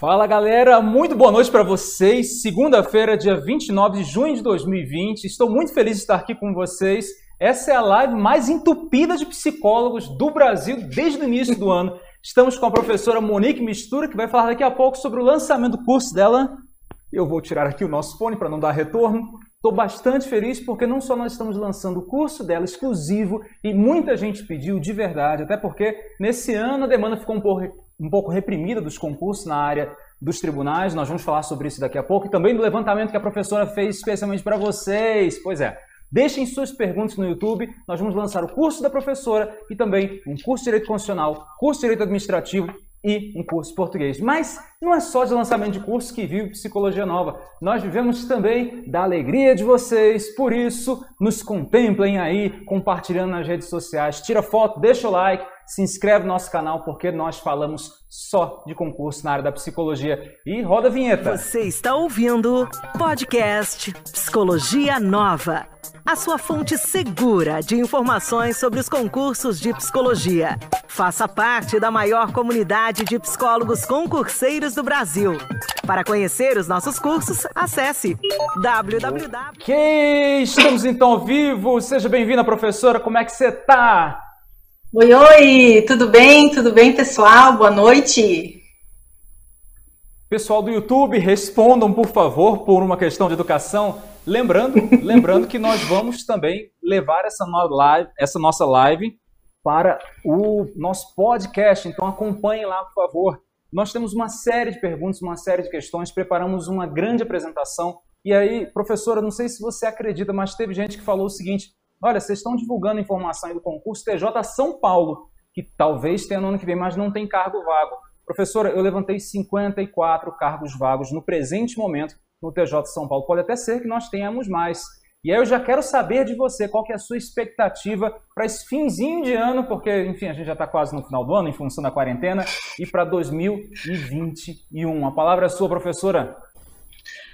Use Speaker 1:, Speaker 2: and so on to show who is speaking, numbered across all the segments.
Speaker 1: Fala galera, muito boa noite para vocês. Segunda-feira, dia 29 de junho de 2020. Estou muito feliz de estar aqui com vocês. Essa é a live mais entupida de psicólogos do Brasil desde o início do ano. Estamos com a professora Monique Mistura, que vai falar daqui a pouco sobre o lançamento do curso dela. Eu vou tirar aqui o nosso fone para não dar retorno. Estou bastante feliz porque não só nós estamos lançando o curso dela exclusivo e muita gente pediu de verdade, até porque nesse ano a demanda ficou um pouco, um pouco reprimida dos concursos na área dos tribunais. Nós vamos falar sobre isso daqui a pouco e também do levantamento que a professora fez especialmente para vocês. Pois é. Deixem suas perguntas no YouTube. Nós vamos lançar o curso da professora e também um curso de Direito Constitucional, curso de Direito Administrativo e um curso português. Mas não é só de lançamento de curso que vive Psicologia Nova. Nós vivemos também da alegria de vocês. Por isso, nos contemplem aí, compartilhando nas redes sociais. Tira foto, deixa o like, se inscreve no nosso canal, porque nós falamos só de concurso na área da psicologia. E roda a vinheta.
Speaker 2: Você está ouvindo podcast Psicologia Nova a sua fonte segura de informações sobre os concursos de psicologia. Faça parte da maior comunidade de psicólogos concurseiros do Brasil. Para conhecer os nossos cursos, acesse www.
Speaker 1: Ok, estamos então ao vivo. Seja bem-vinda, professora. Como é que você está?
Speaker 3: Oi, oi, tudo bem? Tudo bem, pessoal? Boa noite.
Speaker 1: Pessoal do YouTube, respondam, por favor, por uma questão de educação. Lembrando, lembrando que nós vamos também levar essa, live, essa nossa live para o nosso podcast. Então acompanhem lá, por favor. Nós temos uma série de perguntas, uma série de questões, preparamos uma grande apresentação. E aí, professora, não sei se você acredita, mas teve gente que falou o seguinte: olha, vocês estão divulgando informação do concurso TJ São Paulo, que talvez tenha no ano que vem, mas não tem cargo vago. Professora, eu levantei 54 cargos vagos no presente momento no TJ São Paulo. Pode até ser que nós tenhamos mais. E aí eu já quero saber de você qual que é a sua expectativa para esse finzinho de ano, porque, enfim, a gente já está quase no final do ano, em função da quarentena, e para 2021. A palavra é sua, professora.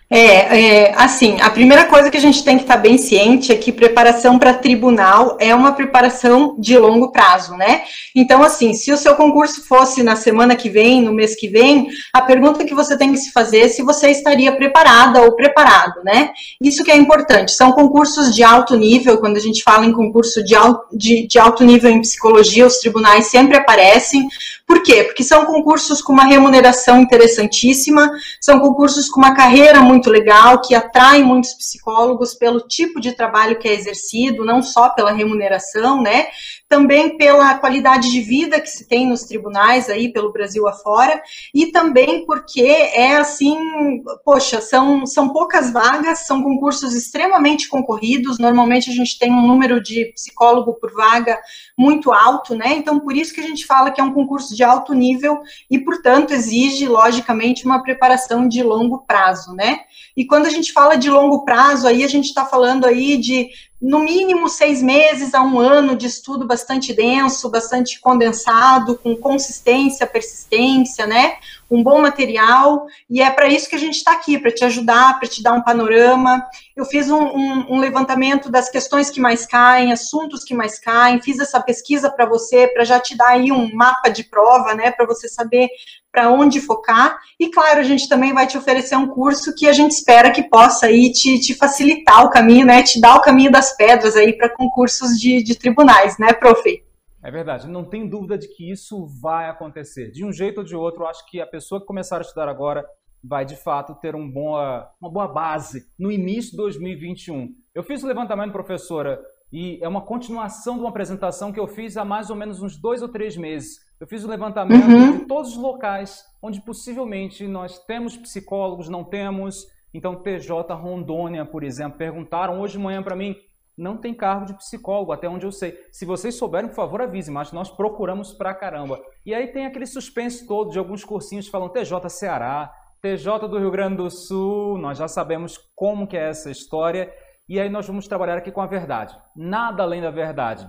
Speaker 3: É, é, assim, a primeira coisa que a gente tem que estar bem ciente é que preparação para tribunal é uma preparação de longo prazo, né? Então, assim, se o seu concurso fosse na semana que vem, no mês que vem, a pergunta que você tem que se fazer é se você estaria preparada ou preparado, né? Isso que é importante. São concursos de alto nível, quando a gente fala em concurso de alto, de, de alto nível em psicologia, os tribunais sempre aparecem. Por quê? Porque são concursos com uma remuneração interessantíssima, são concursos com uma carreira muito legal, que atrai muitos psicólogos pelo tipo de trabalho que é exercido, não só pela remuneração, né? Também pela qualidade de vida que se tem nos tribunais aí pelo Brasil afora, e também porque é assim, poxa, são, são poucas vagas, são concursos extremamente concorridos, normalmente a gente tem um número de psicólogo por vaga muito alto, né? Então, por isso que a gente fala que é um concurso de alto nível e, portanto, exige, logicamente, uma preparação de longo prazo, né? E quando a gente fala de longo prazo, aí a gente está falando aí de no mínimo seis meses a um ano de estudo bastante denso, bastante condensado, com consistência, persistência, né? Um bom material, e é para isso que a gente está aqui, para te ajudar, para te dar um panorama. Eu fiz um, um, um, levantamento das questões que mais caem, assuntos que mais caem, fiz essa pesquisa para você, para já te dar aí um mapa de prova, né? Para você saber para onde focar. E claro, a gente também vai te oferecer um curso que a gente espera que possa aí te, te facilitar o caminho, né? Te dar o caminho das pedras aí para concursos de, de tribunais, né, prof?
Speaker 1: É verdade, não tem dúvida de que isso vai acontecer. De um jeito ou de outro, acho que a pessoa que começar a estudar agora vai de fato ter um boa, uma boa base no início de 2021. Eu fiz o levantamento, professora, e é uma continuação de uma apresentação que eu fiz há mais ou menos uns dois ou três meses. Eu fiz o levantamento uhum. de todos os locais onde possivelmente nós temos psicólogos, não temos. Então, TJ Rondônia, por exemplo, perguntaram hoje de manhã para mim, não tem cargo de psicólogo, até onde eu sei. Se vocês souberem, por favor, avise, mas nós procuramos pra caramba. E aí tem aquele suspense todo de alguns cursinhos falando TJ Ceará, TJ do Rio Grande do Sul, nós já sabemos como que é essa história. E aí nós vamos trabalhar aqui com a verdade. Nada além da verdade.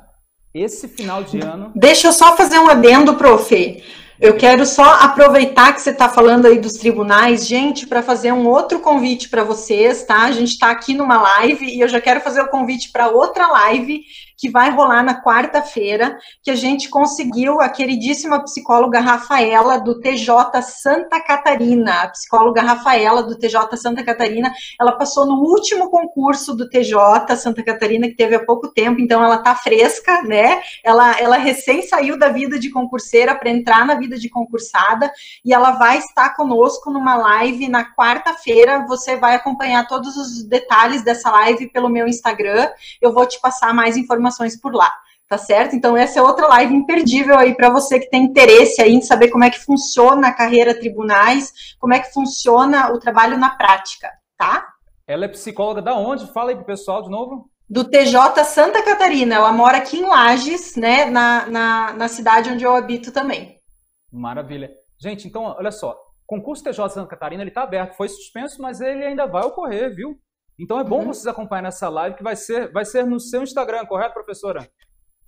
Speaker 1: Esse final de ano.
Speaker 3: Deixa eu só fazer um adendo, prof. Eu quero só aproveitar que você está falando aí dos tribunais, gente, para fazer um outro convite para vocês, tá? A gente está aqui numa live e eu já quero fazer o convite para outra live que vai rolar na quarta-feira, que a gente conseguiu a queridíssima psicóloga Rafaela do TJ Santa Catarina. A psicóloga Rafaela do TJ Santa Catarina, ela passou no último concurso do TJ Santa Catarina que teve há pouco tempo, então ela tá fresca, né? Ela ela recém saiu da vida de concurseira para entrar na vida de concursada e ela vai estar conosco numa live na quarta-feira. Você vai acompanhar todos os detalhes dessa live pelo meu Instagram. Eu vou te passar mais informações informações por lá, tá certo? Então, essa é outra live imperdível aí para você que tem interesse aí em saber como é que funciona a carreira tribunais, como é que funciona o trabalho na prática, tá?
Speaker 1: Ela é psicóloga da onde? Fala aí pro pessoal de novo.
Speaker 3: Do TJ Santa Catarina. Ela mora aqui em Lages, né? Na, na, na cidade onde eu habito também.
Speaker 1: Maravilha. Gente, então, olha só. Concurso TJ Santa Catarina, ele está aberto. Foi suspenso, mas ele ainda vai ocorrer, viu? Então é bom uhum. vocês acompanharem essa live que vai ser, vai ser no seu Instagram, correto, professora?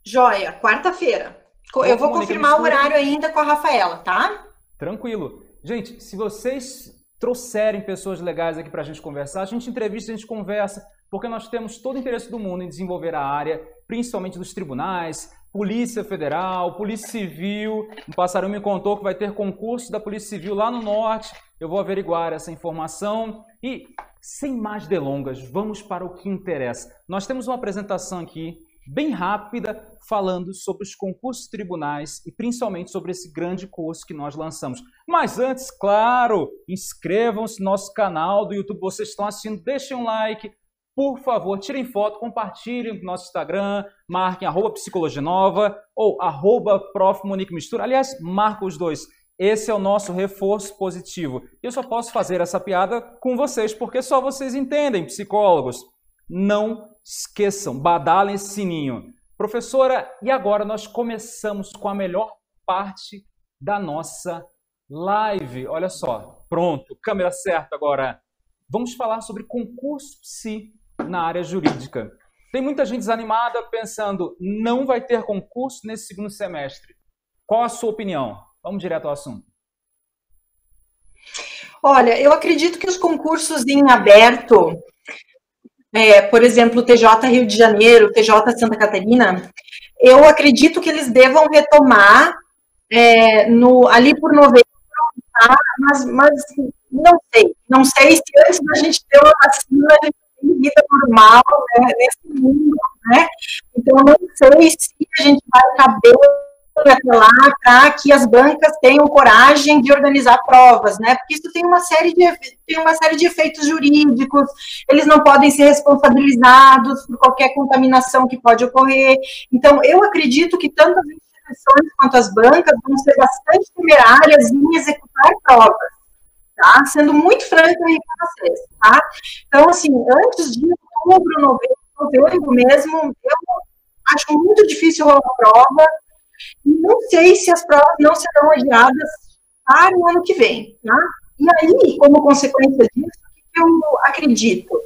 Speaker 3: Joia, quarta-feira. Eu vou confirmar o horário ainda com a Rafaela, tá?
Speaker 1: Tranquilo. Gente, se vocês trouxerem pessoas legais aqui para a gente conversar, a gente entrevista, a gente conversa, porque nós temos todo o interesse do mundo em desenvolver a área, principalmente dos tribunais, Polícia Federal, Polícia Civil. O Passarinho me contou que vai ter concurso da Polícia Civil lá no norte. Eu vou averiguar essa informação. E, sem mais delongas, vamos para o que interessa. Nós temos uma apresentação aqui, bem rápida, falando sobre os concursos tribunais e principalmente sobre esse grande curso que nós lançamos. Mas antes, claro, inscrevam-se no nosso canal do YouTube. Vocês estão assistindo, deixem um like, por favor, tirem foto, compartilhem no nosso Instagram, marquem arroba psicologia nova ou arroba prof. Monique Mistura. Aliás, marca os dois. Esse é o nosso reforço positivo. Eu só posso fazer essa piada com vocês, porque só vocês entendem, psicólogos. Não esqueçam, badalem esse sininho. Professora, e agora nós começamos com a melhor parte da nossa live. Olha só, pronto, câmera certa agora. Vamos falar sobre concurso psi na área jurídica. Tem muita gente desanimada pensando, não vai ter concurso nesse segundo semestre. Qual a sua opinião? Vamos direto ao assunto.
Speaker 3: Olha, eu acredito que os concursos em aberto, é, por exemplo, o TJ Rio de Janeiro, o TJ Santa Catarina, eu acredito que eles devam retomar é, no, ali por novembro, mas, mas não sei. Não sei se antes da gente ter uma vacina, a gente vida normal né, nesse mundo, né? Então, não sei se a gente vai caber até lá para que as bancas tenham coragem de organizar provas, né? Porque isso tem uma série de tem uma série de efeitos jurídicos, eles não podem ser responsabilizados por qualquer contaminação que pode ocorrer. Então, eu acredito que tanto as instituições quanto as bancas vão ser bastante temerárias em executar provas tá? Sendo muito franco aí com vocês, tá? Então, assim, antes de outubro, novembro, novembro mesmo, eu acho muito difícil rolar prova, e não sei se as provas não serão adiadas para o ano que vem, tá? E aí, como consequência disso, eu acredito?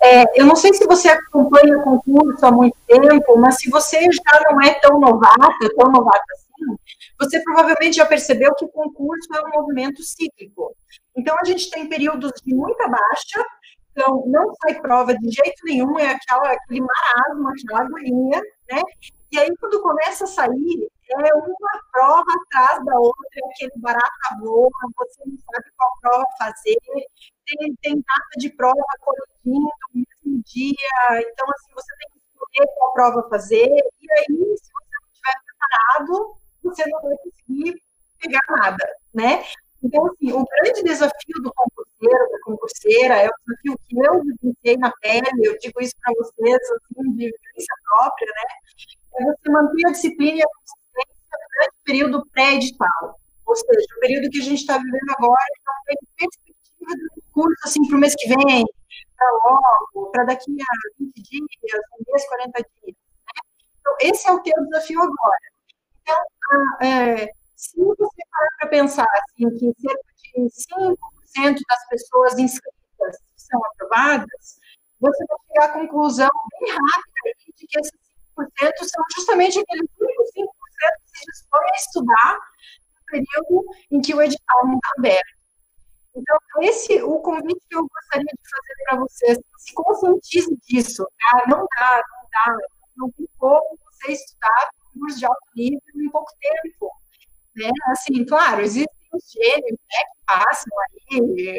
Speaker 3: É, eu não sei se você acompanha o concurso há muito tempo, mas se você já não é tão novata, tão novata assim, você provavelmente já percebeu que o concurso é um movimento cíclico. Então, a gente tem períodos de muita baixa, então não sai prova de jeito nenhum, é aquela, aquele marasmo, aquela agonia, né? E aí, quando começa a sair, é uma prova atrás da outra, aquele barata voa, você não sabe qual prova fazer, tem, tem data de prova colidindo no mesmo dia, então, assim, você tem que escolher qual prova fazer, e aí, se você não estiver preparado, você não vai conseguir pegar nada, né? Então, assim, o grande desafio do concurseiro, da concurseira, é o desafio que eu vivenciei na pele, eu digo isso para vocês, assim, de vivência própria, né? É você manter a disciplina e a consistência durante o período pré-edital. Ou seja, o período que a gente está vivendo agora, então tem perspectiva do curso, assim, para o mês que vem, para logo, para daqui a 20 dias, um mês, 40 dias. Né? Então, esse é o teu desafio agora. Então, é, se você parar para pensar assim, que cerca de 5% das pessoas inscritas são aprovadas, você vai chegar à conclusão bem rápida de que esses 5% são justamente aqueles únicos 5% que se dispõem a estudar período em que o edital não está aberto. Então, esse o convite que eu gostaria de fazer para vocês, se conscientize disso, tá? Não dá, não dá, não tem como você estudar curso de alto nível em pouco tempo. Né? Assim, claro, existem os gênios né, que passam aí é,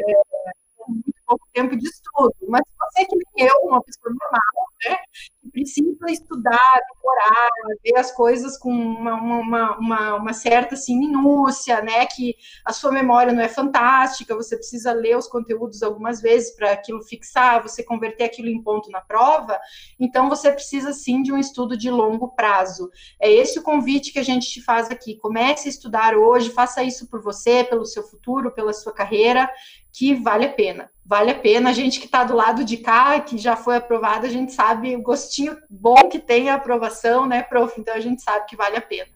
Speaker 3: pouco tempo de estudo, mas você que nem eu, uma pessoa normal, né, que precisa estudar, decorar, ver as coisas com uma, uma, uma, uma, certa assim, minúcia, né, que a sua memória não é fantástica, você precisa ler os conteúdos algumas vezes para aquilo fixar, você converter aquilo em ponto na prova, então você precisa sim de um estudo de longo prazo. É esse o convite que a gente te faz aqui. Comece a estudar hoje, faça isso por você, pelo seu futuro, pela sua carreira, que vale a pena. Vale a pena. A gente que está do lado de cá, que já foi aprovado, a gente sabe o gostinho bom que tem a aprovação, né, prof? Então a gente sabe que vale a pena.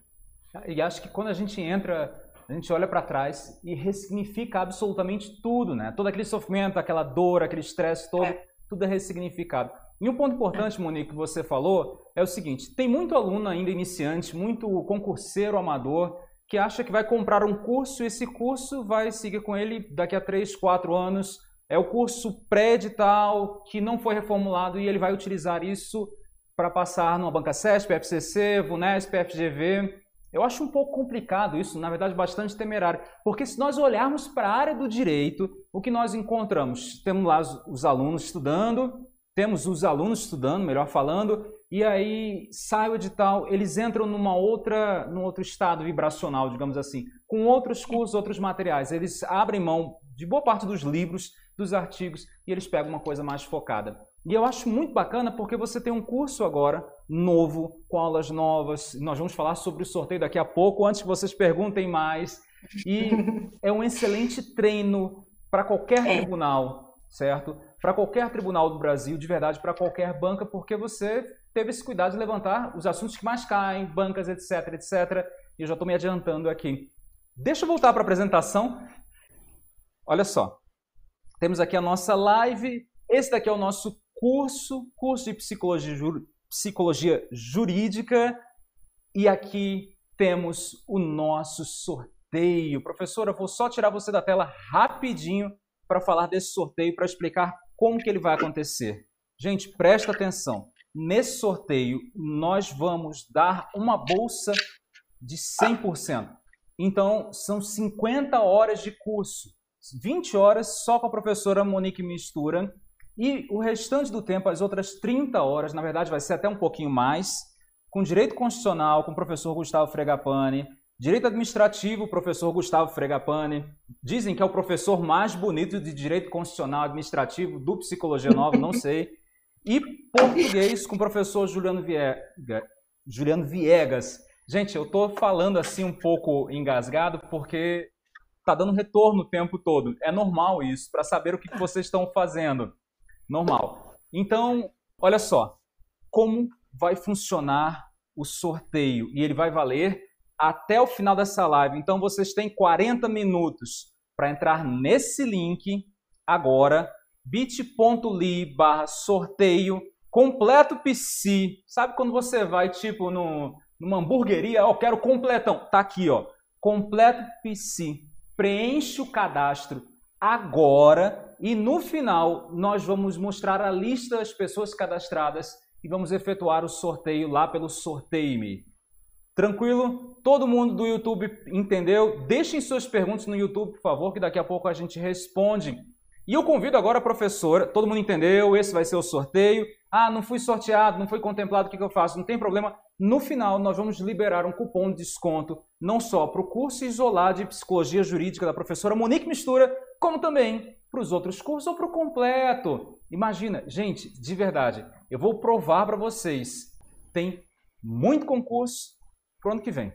Speaker 1: E acho que quando a gente entra, a gente olha para trás e ressignifica absolutamente tudo, né? Todo aquele sofrimento, aquela dor, aquele estresse todo, é. tudo é ressignificado. E um ponto importante, é. Monique, que você falou é o seguinte: tem muito aluno ainda iniciante, muito concurseiro amador que acha que vai comprar um curso e esse curso vai seguir com ele daqui a 3, 4 anos. É o curso pré-edital que não foi reformulado e ele vai utilizar isso para passar numa banca CESP, FCC, VUNESP, FGV. Eu acho um pouco complicado isso, na verdade bastante temerário, porque se nós olharmos para a área do direito, o que nós encontramos? Temos lá os, os alunos estudando, temos os alunos estudando, melhor falando, e aí sai o edital, eles entram numa outra, num outro estado vibracional, digamos assim, com outros cursos, outros materiais. Eles abrem mão de boa parte dos livros, dos artigos, e eles pegam uma coisa mais focada. E eu acho muito bacana porque você tem um curso agora novo, com aulas novas. Nós vamos falar sobre o sorteio daqui a pouco, antes que vocês perguntem mais. E é um excelente treino para qualquer é. tribunal, certo? Para qualquer tribunal do Brasil, de verdade, para qualquer banca, porque você teve esse cuidado de levantar os assuntos que mais caem, bancas, etc, etc. E eu já estou me adiantando aqui. Deixa eu voltar para a apresentação. Olha só. Temos aqui a nossa live. Esse daqui é o nosso curso, curso de psicologia, psicologia jurídica. E aqui temos o nosso sorteio. Professora, vou só tirar você da tela rapidinho para falar desse sorteio, para explicar como que ele vai acontecer. Gente, presta atenção. Nesse sorteio, nós vamos dar uma bolsa de 100%. Então, são 50 horas de curso. 20 horas só com a professora Monique Mistura. E o restante do tempo, as outras 30 horas, na verdade vai ser até um pouquinho mais, com direito constitucional, com o professor Gustavo Fregapane, direito administrativo, professor Gustavo Fregapane. Dizem que é o professor mais bonito de direito constitucional administrativo do Psicologia Nova, não sei. E português com o professor Juliano, Juliano Viegas. Gente, eu estou falando assim um pouco engasgado porque está dando retorno o tempo todo. É normal isso, para saber o que vocês estão fazendo. Normal. Então, olha só, como vai funcionar o sorteio? E ele vai valer até o final dessa live. Então, vocês têm 40 minutos para entrar nesse link agora bit.ly barra sorteio completo PC. Sabe quando você vai, tipo, no, numa hamburgueria, ó, oh, quero completão. Tá aqui, ó, completo PC. Preenche o cadastro agora e no final nós vamos mostrar a lista das pessoas cadastradas e vamos efetuar o sorteio lá pelo Sorteio-me. Tranquilo? Todo mundo do YouTube entendeu? Deixem suas perguntas no YouTube, por favor, que daqui a pouco a gente responde. E eu convido agora a professora, todo mundo entendeu, esse vai ser o sorteio. Ah, não fui sorteado, não foi contemplado, o que, que eu faço? Não tem problema. No final, nós vamos liberar um cupom de desconto, não só para o curso isolado de Psicologia Jurídica da professora Monique Mistura, como também para os outros cursos ou para o completo. Imagina, gente, de verdade, eu vou provar para vocês. Tem muito concurso para o ano que vem.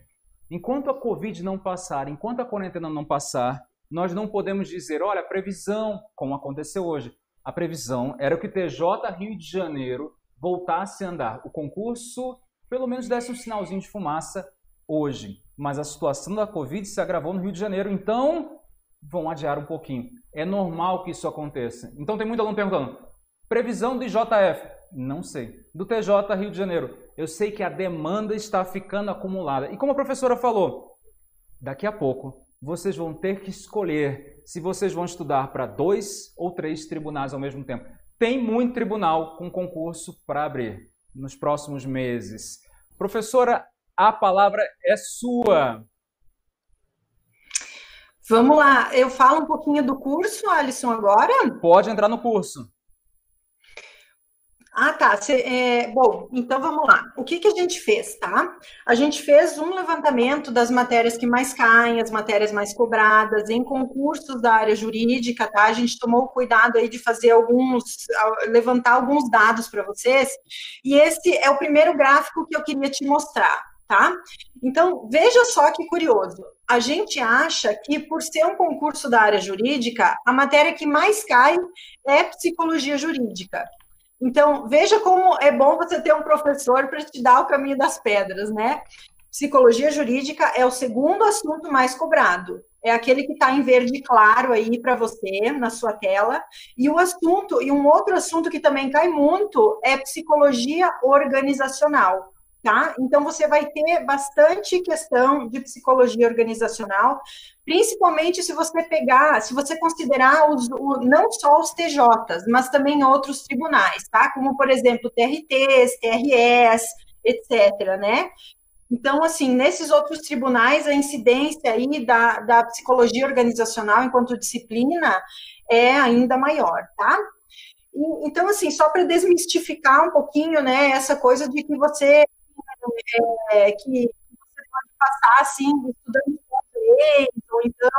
Speaker 1: Enquanto a Covid não passar, enquanto a quarentena não passar, nós não podemos dizer, olha, a previsão, como aconteceu hoje, a previsão era que o TJ Rio de Janeiro voltasse a andar. O concurso, pelo menos, desse um sinalzinho de fumaça hoje. Mas a situação da Covid se agravou no Rio de Janeiro, então vão adiar um pouquinho. É normal que isso aconteça. Então tem muito aluno perguntando, previsão do IJF? Não sei. Do TJ Rio de Janeiro? Eu sei que a demanda está ficando acumulada. E como a professora falou, Daqui a pouco, vocês vão ter que escolher se vocês vão estudar para dois ou três tribunais ao mesmo tempo. Tem muito tribunal com concurso para abrir nos próximos meses. Professora, a palavra é sua.
Speaker 3: Vamos lá, eu falo um pouquinho do curso, Alisson, agora?
Speaker 1: Pode entrar no curso.
Speaker 3: Ah, tá. Cê, é, bom, então vamos lá. O que, que a gente fez, tá? A gente fez um levantamento das matérias que mais caem, as matérias mais cobradas, em concursos da área jurídica, tá? A gente tomou cuidado aí de fazer alguns, levantar alguns dados para vocês. E esse é o primeiro gráfico que eu queria te mostrar, tá? Então, veja só que curioso. A gente acha que, por ser um concurso da área jurídica, a matéria que mais cai é psicologia jurídica. Então, veja como é bom você ter um professor para te dar o caminho das pedras, né? Psicologia jurídica é o segundo assunto mais cobrado. É aquele que está em verde claro aí para você na sua tela. E o assunto, e um outro assunto que também cai muito é psicologia organizacional. Tá? Então você vai ter bastante questão de psicologia organizacional, principalmente se você pegar, se você considerar os, o, não só os TJs, mas também outros tribunais, tá? Como, por exemplo, TRTs, TRS, etc., né? Então, assim, nesses outros tribunais, a incidência aí da, da psicologia organizacional enquanto disciplina é ainda maior, tá? Então, assim, só para desmistificar um pouquinho, né, essa coisa de que você, é, que você pode passar, assim, estudando leis, ou então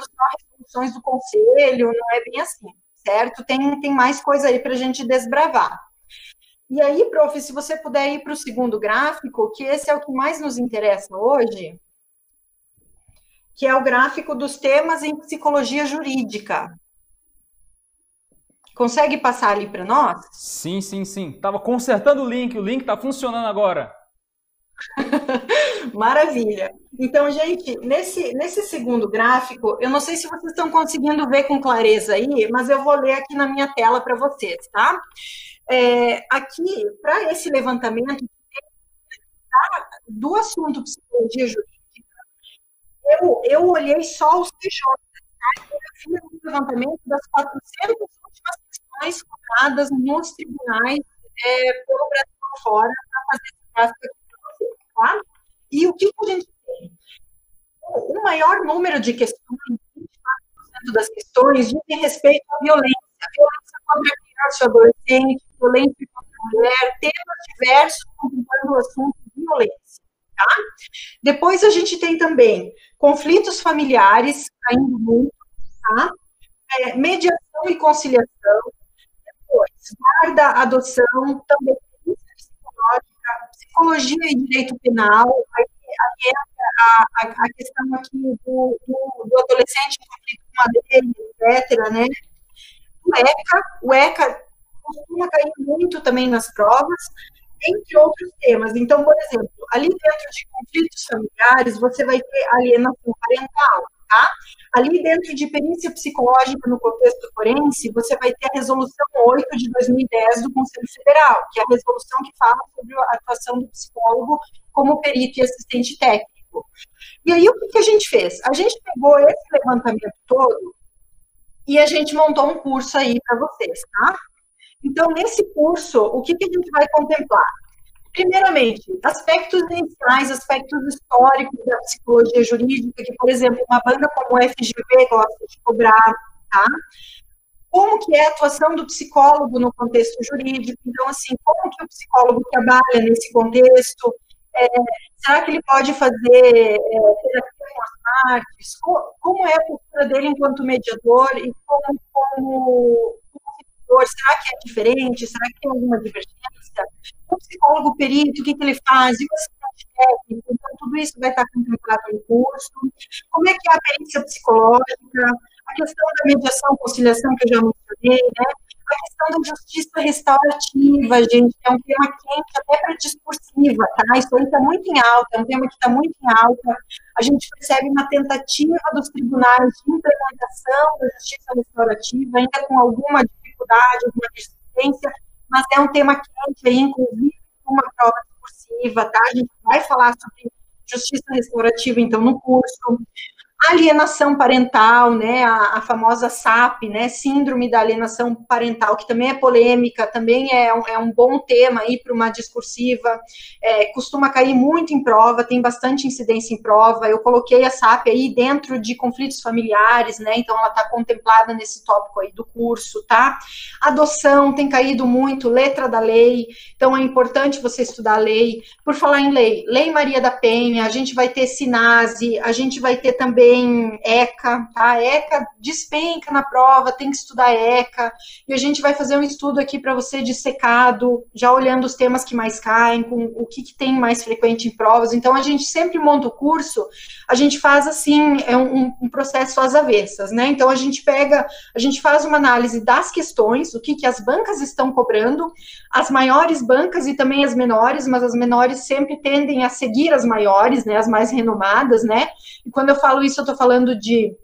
Speaker 3: só resoluções do conselho, não é bem assim, certo? Tem, tem mais coisa aí para a gente desbravar. E aí, prof, se você puder ir para o segundo gráfico, que esse é o que mais nos interessa hoje, que é o gráfico dos temas em psicologia jurídica. Consegue passar ali para nós?
Speaker 1: Sim, sim, sim. Estava consertando o link, o link está funcionando agora.
Speaker 3: Maravilha. Então, gente, nesse, nesse segundo gráfico, eu não sei se vocês estão conseguindo ver com clareza aí, mas eu vou ler aqui na minha tela para vocês, tá? É, aqui, para esse levantamento do assunto psicologia jurídica, eu, eu olhei só os TJ, tá? Eu fiz um levantamento das 400 últimas questões cobradas nos tribunais é, pelo Brasil fora para fazer esse gráfico aqui E o que, que a gente tem? O maior número de questões, 24% das questões, dizem respeito à violência. Violência contra a criança e adolescente, violência contra a mulher, temas diversos contemplando o assunto de violência. Tá? Depois a gente tem também conflitos familiares caindo muito, tá? É, mediação e conciliação, depois guarda, adoção, também psicologia e direito penal, aí, entra a, a, questão aqui do, do, do adolescente conflito com a dele, etc., né? O ECA, o ECA costuma cair muito também nas provas, entre outros temas. Então, por exemplo, ali dentro de conflitos familiares, você vai ter alienação parental, tá? Ali dentro de perícia psicológica no contexto forense, você vai ter a resolução 8 de 2010 do Conselho Federal, que é a resolução que fala sobre a atuação do psicólogo como perito e assistente técnico. E aí, o que, a gente fez? A gente pegou esse levantamento todo e a gente montou um curso aí para vocês, tá? Então, nesse curso, o que, que a gente vai contemplar? Primeiramente, aspectos iniciais, aspectos históricos da psicologia jurídica, que, por exemplo, uma banca como a FGV gosta de cobrar, tá? Como que é a atuação do psicólogo no contexto jurídico? Então, assim, como que o psicólogo trabalha nesse contexto? É, será que ele pode fazer é, terapia com as partes? Como, como, é a postura dele enquanto mediador e como, como, como será que é diferente? Será que tem alguma divergência? O psicólogo perito, o que, que ele faz, e assistente técnico, então tudo isso vai estar contemplado no curso, como é que é a perícia psicológica, a questão da mediação, conciliação, que eu já mencionei, né? A questão da justiça restaurativa, gente, é um tema quente até para discursiva, tá? Isso aí está muito em alta, é um tema que está muito em alta. A gente percebe uma tentativa dos tribunais de implementação da justiça restaurativa, ainda com alguma dificuldade, alguma resistência, mas é um tema quente aí, inclusive uma prova discursiva, tá? A gente vai falar sobre justiça restaurativa, então, no curso alienação parental, né, a, a, famosa SAP, né, síndrome da alienação parental, que também é polêmica, também é um, é um bom tema aí para uma discursiva, é, costuma cair muito em prova, tem bastante incidência em prova, eu coloquei a SAP aí dentro de conflitos familiares, né, então ela está contemplada nesse tópico aí do curso, tá? Adoção tem caído muito, letra da lei, então é importante você estudar a lei. Por falar em lei, Lei Maria da Penha, a gente vai ter SINASE, a gente vai ter também tem ECA, tá? ECA despenca na prova, tem que estudar ECA, e a gente vai fazer um estudo aqui para você de secado, já olhando os temas que mais caem, com o que, que, tem mais frequente em provas. Então, a gente sempre monta o curso, a gente faz assim, é um, um processo às avessas, né? Então, a gente pega, a gente faz uma análise das questões, o que, que as bancas estão cobrando, as maiores bancas e também as menores, mas as menores sempre tendem a seguir as maiores, né? As mais renomadas, né? E quando eu falo isso, eu estou falando de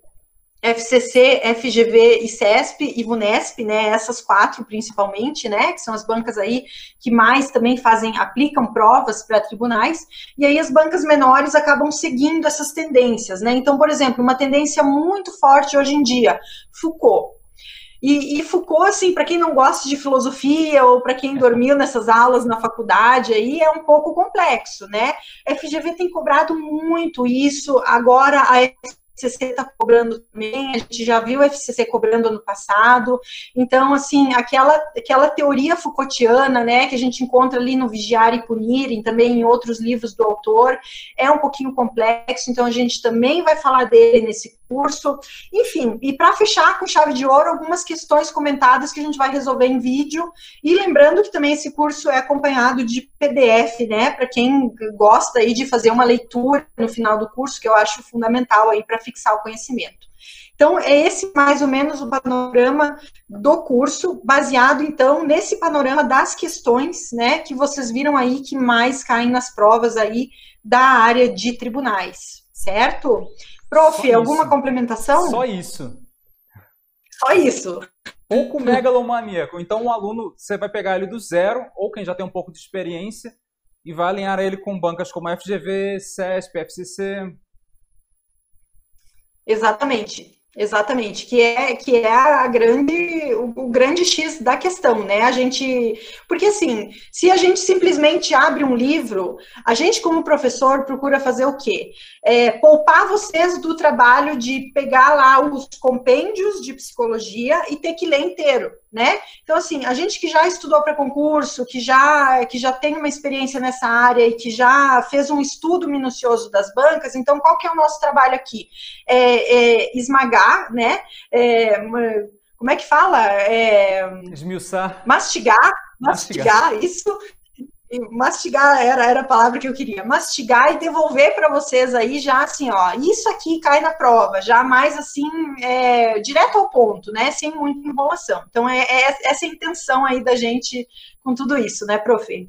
Speaker 3: FCC, FGV e CESP e VUNESP, né, essas quatro principalmente, né, que são as bancas aí que mais também fazem, aplicam provas para tribunais, e aí as bancas menores acabam seguindo essas tendências, né, então, por exemplo, uma tendência muito forte hoje em dia, Foucault, e, e, Foucault, assim, para quem não gosta de filosofia ou para quem dormiu nessas aulas na faculdade, aí é um pouco complexo, né? FGV tem cobrado muito isso. Agora a FCC está cobrando também, a gente já viu o FCC cobrando ano passado, então, assim, aquela, aquela teoria Foucaultiana, né, que a gente encontra ali no Vigiar e Punir, e também em outros livros do autor, é um pouquinho complexo, então a gente também vai falar dele nesse curso, enfim, e para fechar com chave de ouro, algumas questões comentadas que a gente vai resolver em vídeo, e lembrando que também esse curso é acompanhado de PDF, né, para quem gosta aí de fazer uma leitura no final do curso, que eu acho fundamental aí para fixar o conhecimento. Então, é esse mais ou menos o panorama do curso, baseado, então, nesse panorama das questões, né, que vocês viram aí que mais caem nas provas aí da área de tribunais, certo? Prof, Só alguma isso. complementação?
Speaker 1: Só isso.
Speaker 3: Só isso.
Speaker 1: Pouco megalomaníaco. Então, o aluno, você vai pegar ele do zero, ou quem já tem um pouco de experiência, e vai alinhar ele com bancas como FGV, CESP, FCC,
Speaker 3: Exatamente. Exatamente, que é que é a grande o, o, grande X da questão, né? A gente, porque assim, se a gente simplesmente abre um livro, a gente como professor procura fazer o quê? É, poupar vocês do trabalho de pegar lá os compêndios de psicologia e ter que ler inteiro né? Então, assim, a gente que já estudou para concurso, que já, que já tem uma experiência nessa área e que já fez um estudo minucioso das bancas, então, qual que é o nosso trabalho aqui? É, é esmagar, né? É, como é que fala? É,
Speaker 1: Esmiuçar.
Speaker 3: Mastigar, mastigar, mastigar, isso, mastigar era, era a palavra que eu queria, mastigar e devolver para vocês aí já assim, ó, isso aqui cai na prova, já mais assim, é, direto ao ponto, né, sem muita enrolação. Então, é, é essa a intenção aí da gente com tudo isso, né, profe?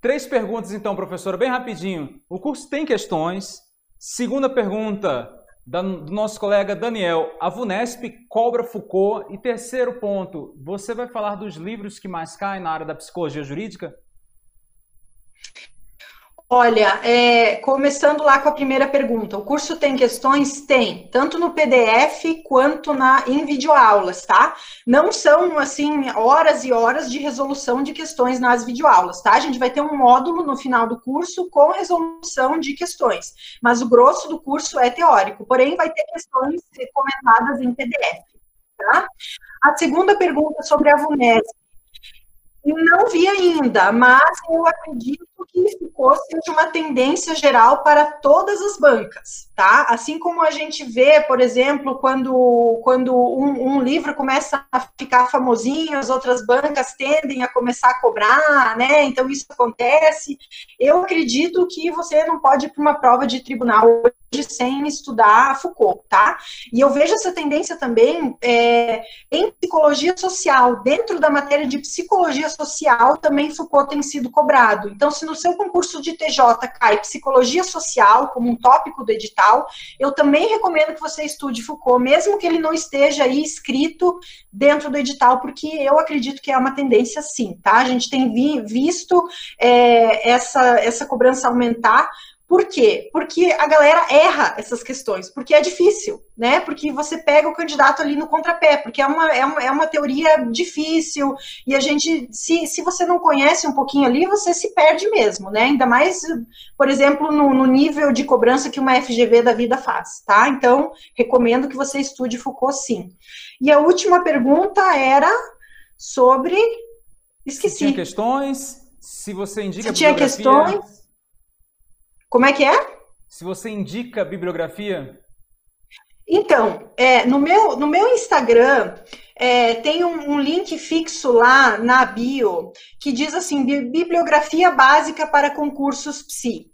Speaker 1: Três perguntas então, professora, bem rapidinho. O curso tem questões. Segunda pergunta, do nosso colega Daniel, a VUNESP cobra Foucault. E terceiro ponto, você vai falar dos livros que mais caem na área da psicologia jurídica?
Speaker 3: Olha, é, começando lá com a primeira pergunta, o curso tem questões? Tem, tanto no PDF quanto na em videoaulas, tá? Não são, assim, horas e horas de resolução de questões nas videoaulas, tá? A gente vai ter um módulo no final do curso com resolução de questões, mas o grosso do curso é teórico, porém vai ter questões comentadas em PDF, tá? A segunda pergunta sobre a VUNESP, não vi ainda, mas eu acredito que ficou seja uma tendência geral para todas as bancas, tá? Assim como a gente vê, por exemplo, quando, quando um, um, livro começa a ficar famosinho, as outras bancas tendem a começar a cobrar, né? Então isso acontece. Eu acredito que você não pode ir para uma prova de tribunal hoje sem estudar Foucault, tá? E eu vejo essa tendência também é, em psicologia social, dentro da matéria de psicologia social, também Foucault tem sido cobrado. Então, se no seu concurso de TJ cai psicologia social como um tópico do edital, eu também recomendo que você estude Foucault, mesmo que ele não esteja aí escrito dentro do edital, porque eu acredito que é uma tendência sim, tá? A gente tem vi, visto é, essa, essa cobrança aumentar Por quê? Porque a galera erra essas questões, porque é difícil, né? Porque você pega o candidato ali no contrapé, porque é uma, é uma, é uma teoria difícil, e a gente, se, se você não conhece um pouquinho ali, você se perde mesmo, né? Ainda mais, por exemplo, no, no nível de cobrança que uma FGV da vida faz, tá? Então, recomendo que você estude Foucault sim. E a última pergunta era sobre. Esqueci. Se
Speaker 1: tinha questões, se você indica.
Speaker 3: Se tinha questões. Como é que é?
Speaker 1: Se você indica bibliografia.
Speaker 3: Então, é, no, meu, no meu Instagram é, tem um, um, link fixo lá na bio que diz assim: bibliografia básica para concursos PSI.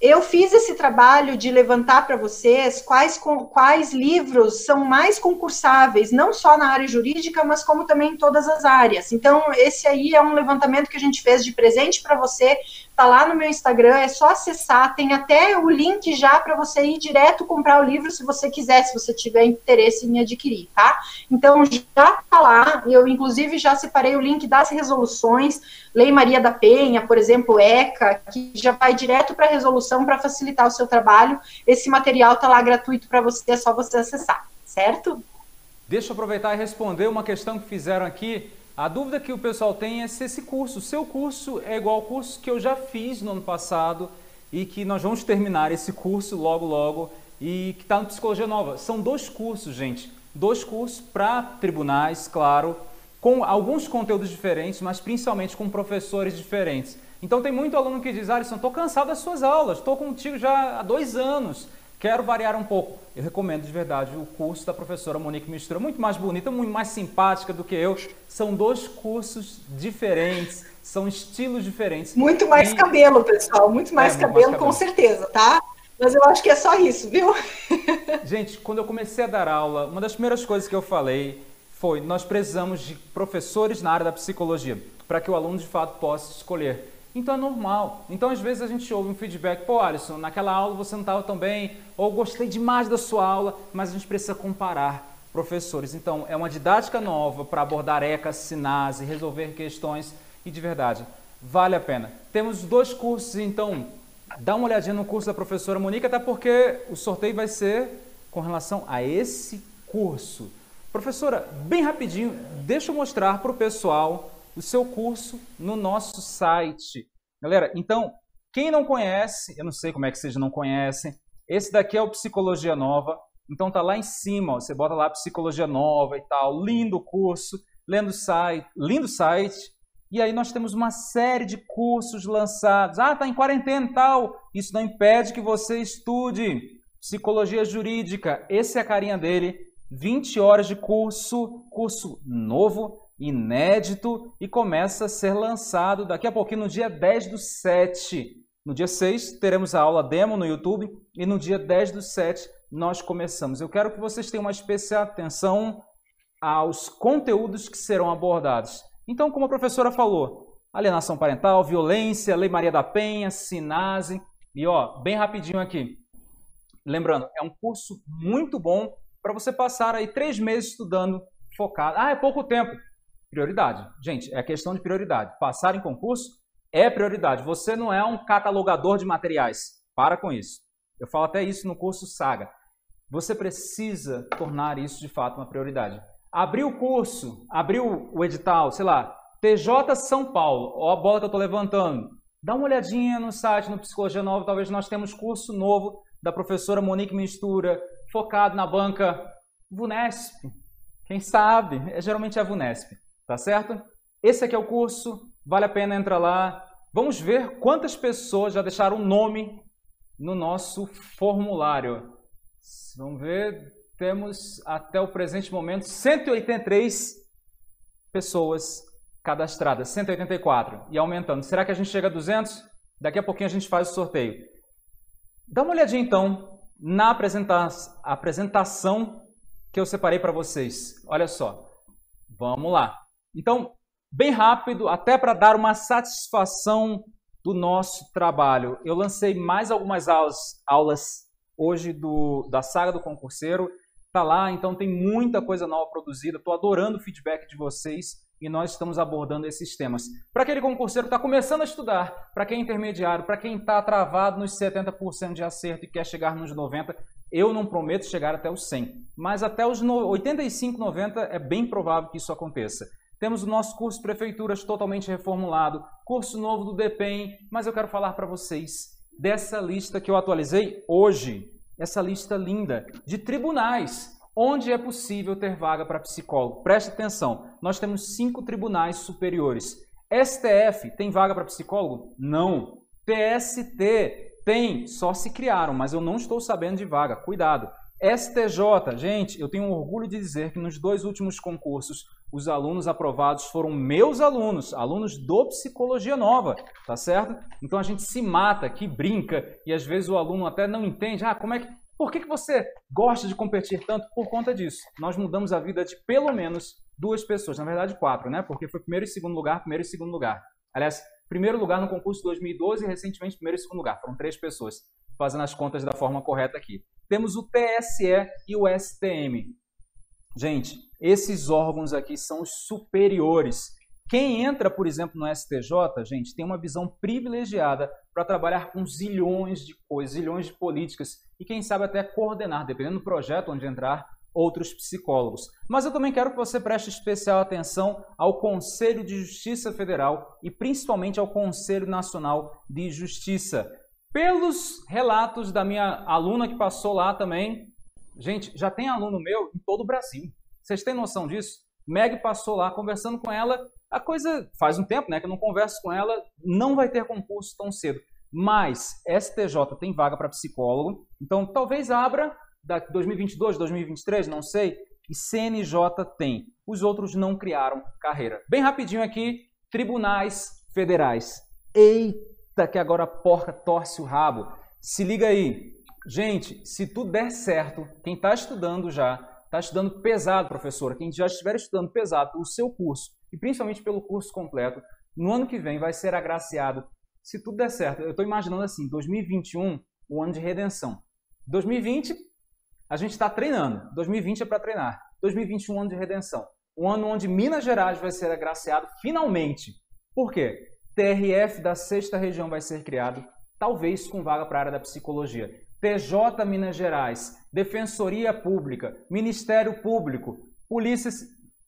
Speaker 3: Eu fiz esse trabalho de levantar para vocês quais, quais livros são mais concursáveis, não só na área jurídica, mas como também em todas as áreas. Então, esse aí é um levantamento que a gente fez de presente para você tá lá no meu Instagram, é só acessar, tem até o link já para você ir direto comprar o livro se você quiser, se você tiver interesse em adquirir, tá? Então já tá lá, eu inclusive já separei o link das resoluções, Lei Maria da Penha, por exemplo, ECA, que já vai direto para a resolução para facilitar o seu trabalho. Esse material tá lá gratuito para você, é só você acessar, certo?
Speaker 1: Deixa eu aproveitar e responder uma questão que fizeram aqui a dúvida que o pessoal tem é se esse curso, seu curso é igual ao curso que eu já fiz no ano passado e que nós vamos terminar esse curso logo, logo e que está no Psicologia Nova. São dois cursos, gente. Dois cursos para tribunais, claro, com alguns conteúdos diferentes, mas principalmente com professores diferentes. Então tem muito aluno que diz, Alisson, estou cansado das suas aulas, estou contigo já há dois anos quero variar um pouco, eu recomendo de verdade o curso da professora Monique Mistura, muito mais bonita, muito mais simpática do que eu. São dois cursos diferentes, são estilos diferentes.
Speaker 3: Muito mais e... cabelo, pessoal, muito mais, é, cabelo, muito mais cabelo, com certeza, tá? Mas eu acho que é só isso, viu?
Speaker 1: Gente, quando eu comecei a dar aula, uma das primeiras coisas que eu falei foi: nós precisamos de professores na área da psicologia para que o aluno de fato possa escolher. Então é normal. Então às vezes a gente ouve um feedback, pô Alisson, naquela aula você não estava tão bem, ou gostei demais da sua aula, mas a gente precisa comparar professores. Então é uma didática nova para abordar ECA, SINASE, resolver questões e de verdade, vale a pena. Temos dois cursos, então dá uma olhadinha no curso da professora Monica, até porque o sorteio vai ser com relação a esse curso. Professora, bem rapidinho, deixa eu mostrar para o pessoal o seu curso no nosso site. Galera, então, quem não conhece, eu não sei como é que vocês não conhecem, esse daqui é o Psicologia Nova. Então tá lá em cima, ó, você bota lá Psicologia Nova e tal, lindo curso, lindo site, lindo site. E aí nós temos uma série de cursos lançados. Ah, tá em quarentena e tal. Isso não impede que você estude psicologia jurídica. Esse é a carinha dele. 20 horas de curso, curso novo, inédito e começa a ser lançado daqui a pouquinho, no dia 10 do 7. No dia 6 teremos a aula demo no YouTube e no dia 10 do 7 nós começamos. Eu quero que vocês tenham uma especial atenção aos conteúdos que serão abordados. Então, como a professora falou, alienação parental, violência, Lei Maria da Penha, Sinase e ó, bem rapidinho aqui. Lembrando, é um curso muito bom para você passar aí três meses estudando focado. Ah, é pouco tempo. Prioridade. Gente, é questão de prioridade. Passar em concurso é prioridade. Você não é um catalogador de materiais. Para com isso. Eu falo até isso no curso Saga. Você precisa tornar isso de fato uma prioridade. Abriu o curso, abriu o edital, sei lá, TJ São Paulo, ó a bola que eu estou levantando. Dá uma olhadinha no site, no Psicologia Nova, talvez nós temos curso novo da professora Monique Mistura, focado na banca VUNESP. Quem sabe? É, geralmente é a VUNESP. Tá certo? Esse aqui é o curso, vale a pena entrar lá. Vamos ver quantas pessoas já deixaram um nome no nosso formulário. Vamos ver, temos até o presente momento 183 pessoas cadastradas, 184 e aumentando. Será que a gente chega a 200? Daqui a pouquinho a gente faz o sorteio. Dá uma olhadinha então na apresentação que eu separei para vocês. Olha só. Vamos lá. Então, bem rápido, até para dar uma satisfação do nosso trabalho. Eu lancei mais algumas aulas, aulas hoje do, da saga do concurseiro. Tá lá, então tem muita coisa nova produzida. Estou adorando o feedback de vocês. e nós estamos abordando esses temas. Para aquele concurseiro que está começando a estudar, para quem é intermediário, para quem está travado nos 70% de acerto e quer chegar nos 90%, eu não prometo chegar até os 100%, mas até os 85, 90% é bem provável que isso aconteça. Temos o nosso curso Prefeituras totalmente reformulado, curso novo do DPEM, mas eu quero falar para vocês dessa lista que eu atualizei hoje, essa lista linda de tribunais onde é possível ter vaga para psicólogo. Preste atenção, nós temos cinco tribunais superiores. STF tem vaga para psicólogo? Não. TST tem, só se criaram, mas eu não estou sabendo de vaga. Cuidado. STJ, gente, eu tenho orgulho de dizer que nos dois últimos concursos, os alunos aprovados foram meus alunos, alunos do Psicologia Nova, tá certo? Então a gente se mata, que brinca, e às vezes o aluno até não entende, ah, como é que, por que, que você gosta de competir tanto? Por conta disso. Nós mudamos a vida de pelo menos duas pessoas, na verdade quatro, né? Porque foi primeiro e segundo lugar, primeiro e segundo lugar. Aliás, primeiro lugar no concurso 2012 e recentemente primeiro e segundo lugar. Foram três pessoas, fazendo as contas da forma correta aqui. Temos o TSE e o STM. Gente, esses órgãos aqui são os superiores. Quem entra, por exemplo, no STJ, gente, tem uma visão privilegiada para trabalhar com zilhões de coisas, zilhões de políticas e quem sabe até coordenar, dependendo do projeto onde entrar, outros psicólogos. Mas eu também quero que você preste especial atenção ao Conselho de Justiça Federal e principalmente ao Conselho Nacional de Justiça. Pelos relatos da minha aluna que passou lá também, gente, já tem aluno meu em todo o Brasil. Vocês têm noção disso? Meg passou lá conversando com ela. A coisa faz um tempo, né, que eu não converso com ela. Não vai ter concurso tão cedo. Mas STJ tem vaga para psicólogo, então talvez abra da 2022, 2023, não sei. E CNJ tem. Os outros não criaram carreira. Bem rapidinho aqui, tribunais federais. Eita! Eita, que agora a porca torce o rabo. Se liga aí. Gente, se tudo der certo, quem está estudando já, está estudando pesado, professora, quem já estiver estudando pesado pelo seu curso, e principalmente pelo curso completo, no ano que vem vai ser agraciado. Se tudo der certo, eu estou imaginando assim, 2021, o ano de redenção. 2020, a gente está treinando. 2020 é para treinar. 2021, ano de redenção. O ano onde Minas Gerais vai ser agraciado finalmente. Por quê? TRF da sexta região vai ser criado, talvez com vaga para a área da psicologia. TJ Minas Gerais, Defensoria Pública, Ministério Público, Polícias.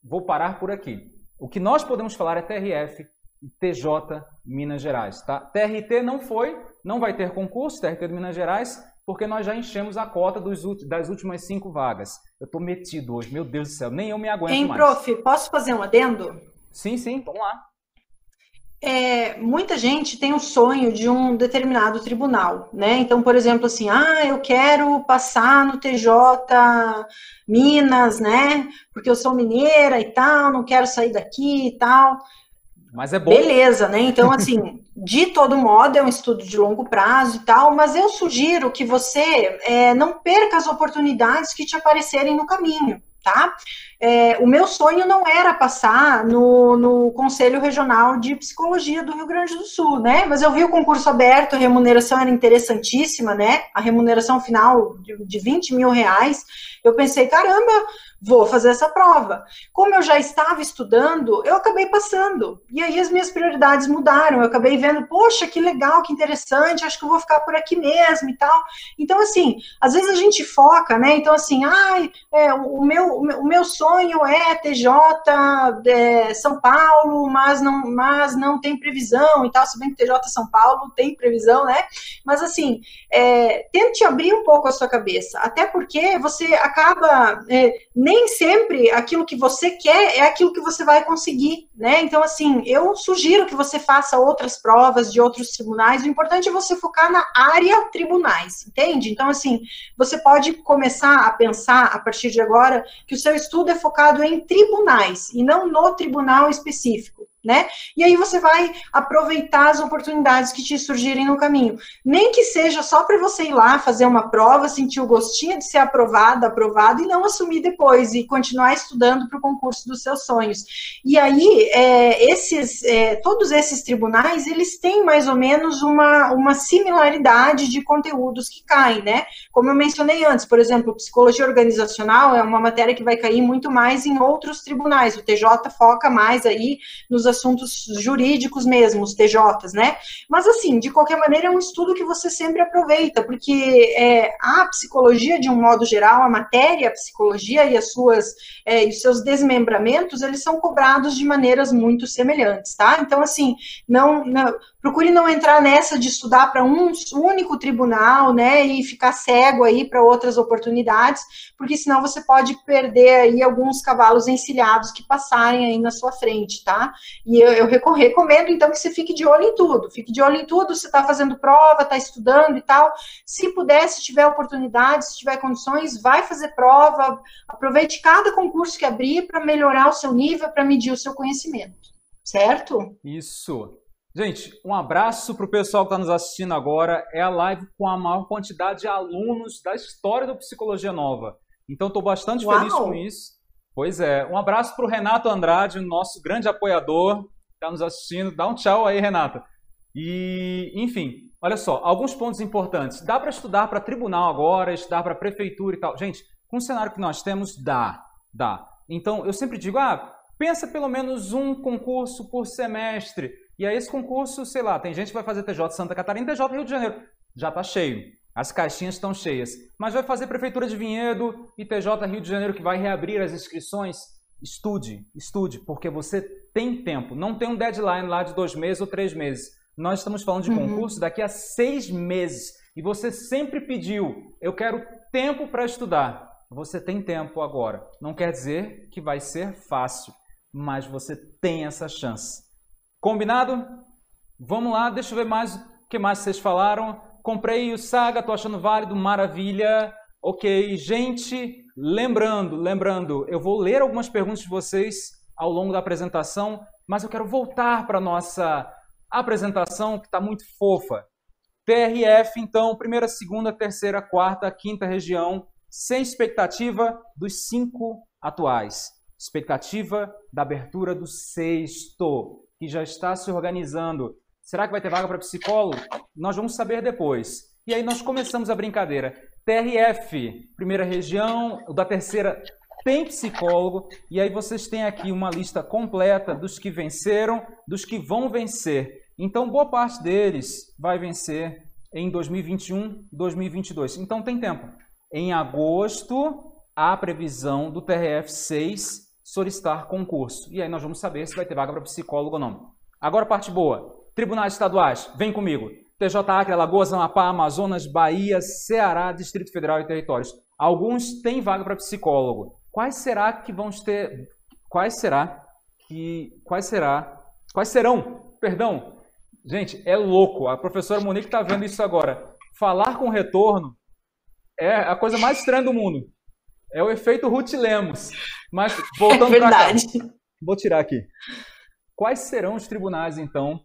Speaker 1: Vou parar por aqui. O que nós podemos falar é TRF e TJ Minas Gerais. Tá? TRT não foi, não vai ter concurso, TRT de Minas Gerais, porque nós já enchemos a cota dos, das últimas cinco vagas. Eu estou metido hoje, meu Deus do céu, nem eu me aguento
Speaker 3: hein,
Speaker 1: mais.
Speaker 3: prof, posso fazer um adendo?
Speaker 1: Sim, sim, vamos lá
Speaker 3: é, muita gente tem o um sonho de um determinado tribunal, né? Então, por exemplo, assim, ah, eu quero passar no TJ Minas, né? Porque eu sou mineira e tal, não quero sair daqui e tal.
Speaker 1: Mas é bom.
Speaker 3: Beleza, né? Então, assim, de todo modo, é um estudo de longo prazo e tal, mas eu sugiro que você é, não perca as oportunidades que te aparecerem no caminho, tá? É, o meu sonho não era passar no, no Conselho Regional de Psicologia do Rio Grande do Sul, né? Mas eu vi o concurso aberto, a remuneração era interessantíssima, né? A remuneração final de, de 20 mil reais. Eu pensei, caramba, vou fazer essa prova. Como eu já estava estudando, eu acabei passando. E aí as minhas prioridades mudaram. Eu acabei vendo, poxa, que legal, que interessante, acho que eu vou ficar por aqui mesmo e tal. Então, assim, às vezes a gente foca, né? Então, assim, ai, é, o, meu, o meu sonho é TJ é, São Paulo, mas não, mas não tem previsão e tal, se bem que TJ São Paulo tem previsão, né? Mas, assim, é, tente abrir um pouco a sua cabeça, até porque você acaba é, nem sempre aquilo que você quer é aquilo que você vai conseguir, né? Então, assim, eu sugiro que você faça outras provas de outros tribunais. O importante é você focar na área tribunais, entende? Então, assim, você pode começar a pensar a partir de agora que o seu estudo é focado em tribunais e não no tribunal específico. Né? E aí você vai aproveitar as oportunidades que te surgirem no caminho. Nem que seja só para você ir lá fazer uma prova, sentir o gostinho de ser aprovado, aprovado, e não assumir depois e continuar estudando para o concurso dos seus sonhos. E aí, é, esses, é, todos esses tribunais, eles têm mais ou menos uma, uma similaridade de conteúdos que caem, né? Como eu mencionei antes, por exemplo, psicologia organizacional é uma matéria que vai cair muito mais em outros tribunais. O TJ foca mais aí nos assuntos jurídicos mesmo, os TJs, né? Mas assim, de qualquer maneira, é um estudo que você sempre aproveita, porque é, a psicologia, de um modo geral, a matéria, a psicologia e as suas é, e os seus desmembramentos, eles são cobrados de maneiras muito semelhantes, tá? Então, assim, não, não procure não entrar nessa de estudar para um único tribunal, né, e ficar cego aí para outras oportunidades, porque senão você pode perder aí alguns cavalos encilhados que passarem aí na sua frente, tá? E eu, eu recomendo, então, que você fique de olho em tudo, fique de olho em tudo, você está fazendo prova, está estudando e tal, se puder, se tiver oportunidade, se tiver condições, vai fazer prova, aproveite cada concurso que abrir para melhorar o seu nível, para medir o seu conhecimento, certo?
Speaker 1: Isso. Gente, um abraço para o pessoal que está nos assistindo agora. É a live com a maior quantidade de alunos da história do Psicologia Nova. Então, estou bastante Uau. feliz com isso. Pois é. Um abraço para o Renato Andrade, nosso grande apoiador, está nos assistindo. Dá um tchau aí, Renata. E, enfim, olha só, alguns pontos importantes. Dá para estudar para tribunal agora, estudar para prefeitura e tal. Gente, com o cenário que nós temos, dá, dá. Então, eu sempre digo, ah, pensa pelo menos um concurso por semestre. E aí esse concurso, sei lá, tem gente que vai fazer TJ Santa Catarina e TJ Rio de Janeiro. Já está cheio. As caixinhas estão cheias. Mas vai fazer Prefeitura de Vinhedo e TJ Rio de Janeiro que vai reabrir as inscrições? Estude, estude, porque você tem tempo. Não tem um deadline lá de dois meses ou três meses. Nós estamos falando de uhum. concurso daqui a seis meses. E você sempre pediu, eu quero tempo para estudar. Você tem tempo agora. Não quer dizer que vai ser fácil, mas você tem essa chance. Combinado? Vamos lá, deixa eu ver mais o que mais vocês falaram. Comprei o Saga, tô achando válido, maravilha. Ok, gente, lembrando, lembrando, eu vou ler algumas perguntas de vocês ao longo da apresentação, mas eu quero voltar para nossa apresentação que está muito fofa. TRF, então, primeira, segunda, terceira, quarta, quinta região, sem expectativa dos cinco atuais. Expectativa da abertura do sexto que já está se organizando. Será que vai ter vaga para psicólogo? Nós vamos saber depois. E aí nós começamos a brincadeira. TRF, primeira região, da terceira tem psicólogo, e aí vocês têm aqui uma lista completa dos que venceram, dos que vão vencer. Então, boa parte deles vai vencer em 2021, 2022. Então, tem tempo. Em agosto, a previsão do TRF 6 solicitar concurso. E aí nós vamos saber se vai ter vaga para psicólogo ou não. Agora, parte boa. Tribunais estaduais, vem comigo. TJ Acre, Alagoas, Amapá, Amazonas, Bahia, Ceará, Distrito Federal e Territórios. Alguns têm vaga para psicólogo. Quais será que vão ter? Quais será que? Quais será? Quais serão? Perdão. Gente, é louco. A professora Monique está vendo isso agora. Falar com retorno é a coisa mais estranha do mundo. É o efeito Ruth Lemos. Mas voltando é para cá. Vou tirar aqui. Quais serão os tribunais, então?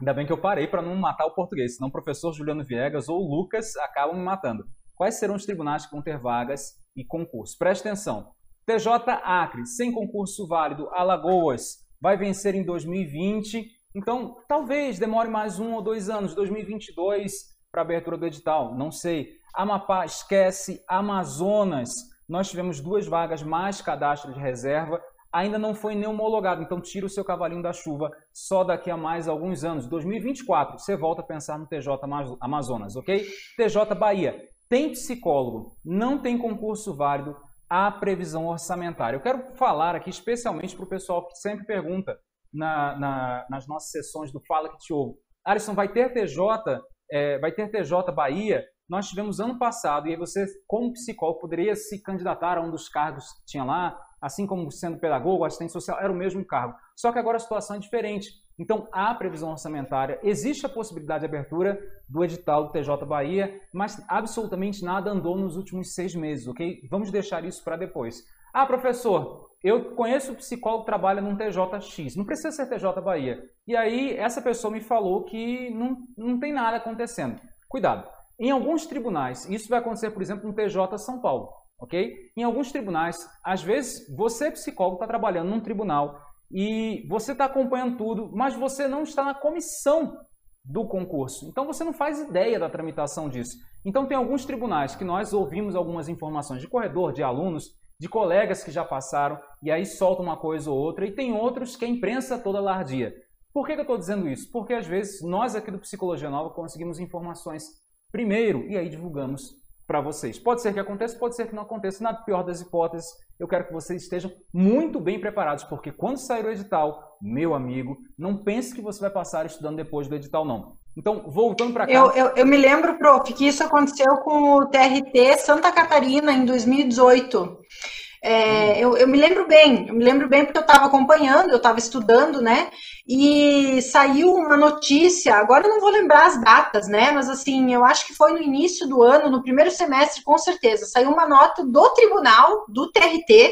Speaker 1: Ainda bem que eu parei para não matar o português, senão o professor Juliano Viegas ou o Lucas acabam me matando. Quais serão os tribunais que vão ter vagas e concurso? Preste atenção. TJ Acre, sem concurso válido, Alagoas, vai vencer em 2020. Então, talvez demore mais um ou dois anos, 2022, para abertura do edital, não sei. Amapá, esquece. Amazonas, nós tivemos duas vagas mais cadastro de reserva, ainda não foi nem homologado, então tira o seu cavalinho da chuva só daqui a mais alguns anos. 2024, você volta a pensar no TJ Amazonas, ok? TJ Bahia, tem psicólogo, não tem concurso válido, há previsão orçamentária. Eu quero falar aqui especialmente para o pessoal que sempre pergunta na, na, nas nossas sessões do Fala que te ouve. Alisson, vai ter TJ, é, vai ter TJ Bahia? Nós tivemos ano passado, e aí você, como psicólogo, poderia se candidatar a um dos cargos que tinha lá, assim como sendo pedagogo, assistente social, era o mesmo cargo. Só que agora a situação é diferente. Então, há previsão orçamentária, existe a possibilidade de abertura do edital do TJ Bahia, mas absolutamente nada andou nos últimos seis meses, ok? Vamos deixar isso para depois. Ah, professor, eu conheço um psicólogo que trabalha num TJX, não precisa ser TJ Bahia. E aí essa pessoa me falou que não, não tem nada acontecendo. Cuidado. Em alguns tribunais, isso vai acontecer, por exemplo, no TJ São Paulo, ok? Em alguns tribunais, às vezes você, psicólogo, está trabalhando num tribunal e você está acompanhando tudo, mas você não está na comissão do concurso. Então você não faz ideia da tramitação disso. Então tem alguns tribunais que nós ouvimos algumas informações de corredor, de alunos, de colegas que já passaram e aí soltam uma coisa ou outra, e tem outros que a imprensa toda lardia. Por que, que eu estou dizendo isso? Porque às vezes nós aqui do Psicologia Nova conseguimos informações primeiro e aí divulgamos para vocês. Pode ser que aconteça, pode ser que não aconteça. Na pior das hipóteses, eu quero que vocês estejam muito bem preparados, porque quando sair o edital, meu amigo, não pense que você vai passar estudando depois do edital, não. Então, voltando para cá.
Speaker 3: Eu, eu, eu, me lembro, prof, que isso aconteceu com o TRT Santa Catarina em 2018. É, eu, eu, me lembro bem, eu me lembro bem porque eu estava acompanhando, eu estava estudando, né? E saiu uma notícia, agora eu não vou lembrar as datas, né? Mas assim, eu acho que foi no início do ano, no primeiro semestre, com certeza, saiu uma nota do tribunal, do TRT,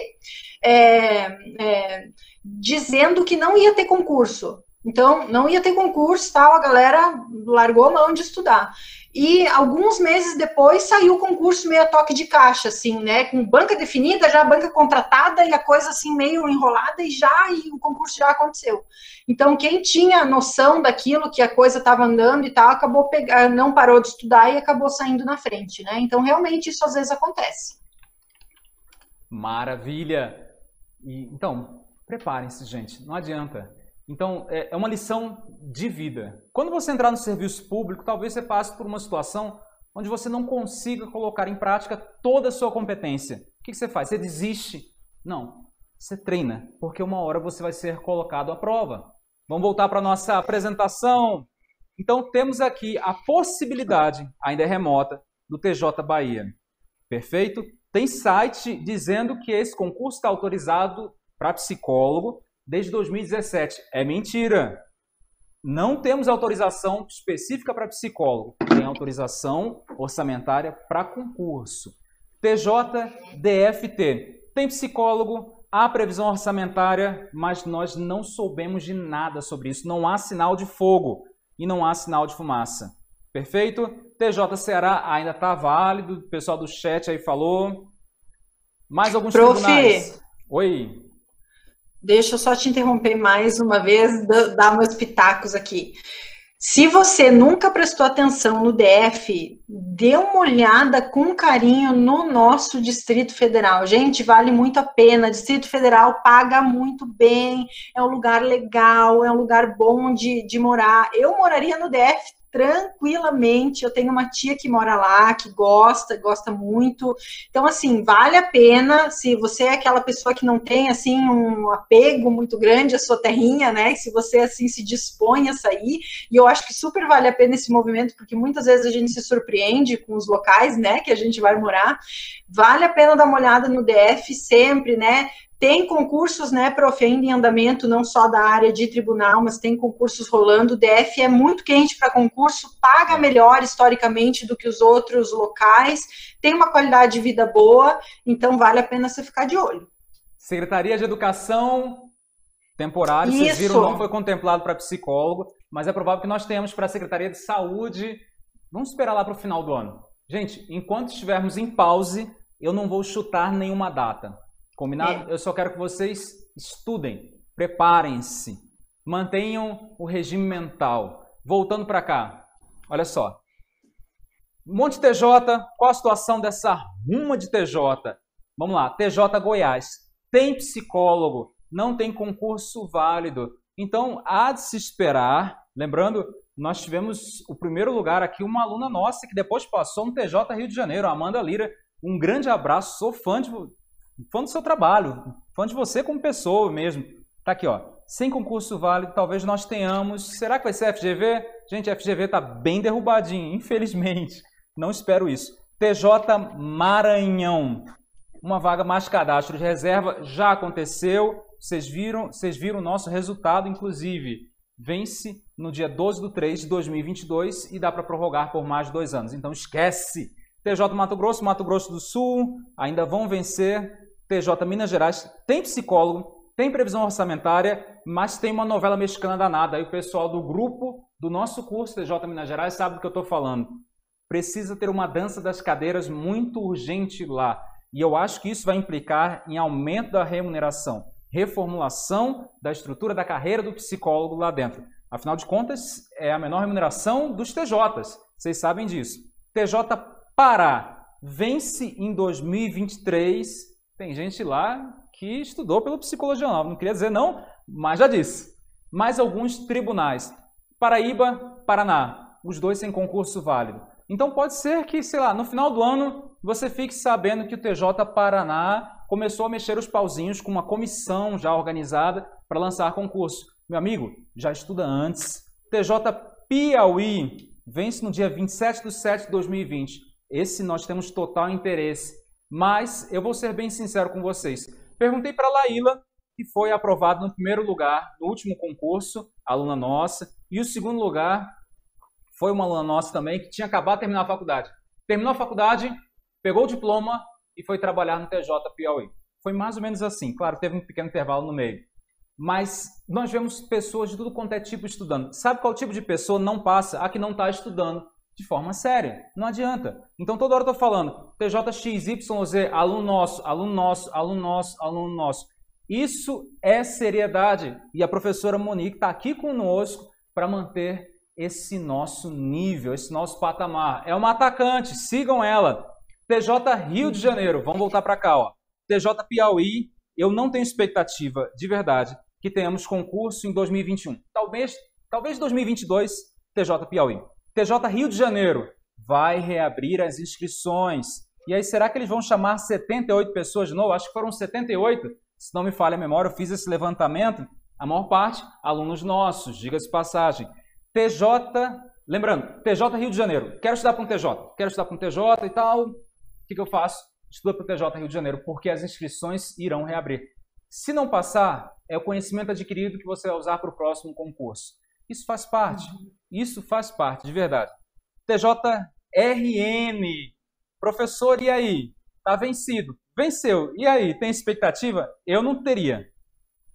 Speaker 3: é, é, dizendo que não ia ter concurso. Então, não ia ter concurso, tal, a galera largou a mão de estudar. E alguns meses depois saiu o concurso meio a toque de caixa, assim, né? Com banca definida, já banca contratada e a coisa assim meio enrolada e já e o concurso já aconteceu. Então, quem tinha noção daquilo que a coisa estava andando e tal, acabou pegar, não parou de estudar e acabou saindo na frente, né? Então, realmente isso às vezes acontece.
Speaker 1: Maravilha. E, então, preparem-se, gente. Não adianta. Então, é, é uma lição de vida. Quando você entrar no serviço público, talvez você passe por uma situação onde você não consiga colocar em prática toda a sua competência. O que você faz? Você desiste? Não. Você treina, porque uma hora você vai ser colocado à prova. Vamos voltar para a nossa apresentação. Então, temos aqui a possibilidade, ainda é remota, do TJ Bahia. Perfeito? Tem site dizendo que esse concurso está autorizado para psicólogo desde 2017. É mentira. Não temos autorização específica para psicólogo, tem autorização orçamentária para concurso. TJDFT. Tem psicólogo, há previsão orçamentária, mas nós não soubemos de nada sobre isso. Não há sinal de fogo e não há sinal de fumaça. Perfeito? TJ Ceará ainda está válido, o pessoal do chat aí falou. Mais alguns
Speaker 3: Prof,
Speaker 1: tribunais. Oi.
Speaker 3: Deixa eu só te interromper mais uma vez, dar meus pitacos aqui. Se você nunca prestou atenção no DF, dê uma olhada com carinho no nosso Distrito Federal. Gente, vale muito a pena. Distrito Federal paga muito bem, é um lugar legal, é um lugar bom de, de morar. Eu moraria no DF tranquilamente. Eu tenho uma tia que mora lá, que gosta, gosta muito. Então, assim, vale a pena se você é aquela pessoa que não tem, assim, um apego muito grande à sua terrinha, né? Se você, assim, se dispõe a sair. E eu acho que super vale a pena esse movimento, porque muitas vezes a gente se surpreende com os locais, né, que a gente vai morar. Vale a pena dar uma olhada no DF sempre, né? Tem concursos, né, prof, ainda em andamento, não só da área de tribunal, mas tem concursos rolando. O DF é muito quente para concurso, paga melhor historicamente do que os outros locais, tem uma qualidade de vida boa, então vale a pena você ficar de olho.
Speaker 1: Secretaria de Educação temporário, Isso. vocês viram, não foi contemplado para psicólogo, mas é provável que nós tenhamos para a Secretaria de Saúde. Vamos esperar lá para o final do ano. Gente, enquanto estivermos em pause, eu não vou chutar nenhuma data. Combinado? É. Eu só quero que vocês estudem, preparem-se, mantenham o regime mental. Voltando para cá, olha só. Monte TJ, qual a situação dessa ruma de TJ? Vamos lá, TJ Goiás. Tem psicólogo, não tem concurso válido. Então, há de se esperar. Lembrando, nós tivemos o primeiro lugar aqui, uma aluna nossa que depois passou no TJ Rio de Janeiro, Amanda Lira. Um grande abraço, sou fã de, fã do seu trabalho, fã de você como pessoa mesmo. Tá aqui, ó. Sem concurso válido, talvez nós tenhamos. Será que vai ser FGV? Gente, FGV tá bem derrubadinho, infelizmente. Não espero isso. TJ Maranhão. Uma vaga mais cadastro de reserva já aconteceu. Vocês viram, vocês viram o nosso resultado, inclusive. Vence no dia 12 de 3 de 2022 e dá para prorrogar por mais dois anos. Então esquece. TJ Mato Grosso, Mato Grosso do Sul, ainda vão vencer TJ Minas Gerais tem psicólogo, tem previsão orçamentária, mas tem uma novela mexicana danada. Aí o pessoal do grupo do nosso curso TJ Minas Gerais sabe do que eu estou falando. Precisa ter uma dança das cadeiras muito urgente lá. E eu acho que isso vai implicar em aumento da remuneração, reformulação da estrutura da carreira do psicólogo lá dentro. Afinal de contas, é a menor remuneração dos TJs. Vocês sabem disso. TJ Pará vence em 2023. Tem gente lá que estudou pelo Psicologia Nova. Não queria dizer não, mas já disse. Mais alguns tribunais. Paraíba, Paraná. Os dois sem concurso válido. Então pode ser que, sei lá, no final do ano você fique sabendo que o TJ Paraná começou a mexer os pauzinhos com uma comissão já organizada para lançar concurso. Meu amigo, já estuda antes. TJ Piauí vence no dia 27 de setembro de 2020. Esse nós temos total interesse. Mas eu vou ser bem sincero com vocês. Perguntei para a Laíla, que foi aprovada no primeiro lugar no último concurso, aluna nossa, e o segundo lugar foi uma aluna nossa também, que tinha acabado de terminar a faculdade. Terminou a faculdade, pegou o diploma e foi trabalhar no TJ Piauí. Foi mais ou menos assim. Claro, teve um pequeno intervalo no meio. Mas nós vemos pessoas de tudo quanto é tipo estudando. Sabe qual tipo de pessoa não passa? A que não está estudando de forma séria. Não adianta. Então toda hora eu estou falando TJXYZ, aluno nosso, aluno nosso, aluno nosso, aluno nosso. Isso é seriedade. E a professora Monique está aqui conosco para manter esse nosso nível, esse nosso patamar. É uma atacante, sigam ela. TJ Rio de Janeiro, vamos voltar para cá. Ó. TJ Piauí, eu não tenho expectativa, de verdade, que tenhamos concurso em 2021. Talvez, talvez 2022, TJ Piauí. TJ Rio de Janeiro vai reabrir as inscrições. E aí, será que eles vão chamar 78 pessoas de novo? Acho que foram 78. Se não me falha a memória, eu fiz esse levantamento. A maior parte, alunos nossos, diga-se passagem. TJ, lembrando, TJ Rio de Janeiro. Quero estudar para um TJ. Quero estudar para um TJ e tal. O que, que eu faço? Estuda para o TJ Rio de Janeiro, porque as inscrições irão reabrir. Se não passar, é o conhecimento adquirido que você vai usar para o próximo concurso. Isso faz parte. Isso faz parte, de verdade. TJRN. Professor, e aí? Está vencido. Venceu. E aí? Tem expectativa? Eu não teria.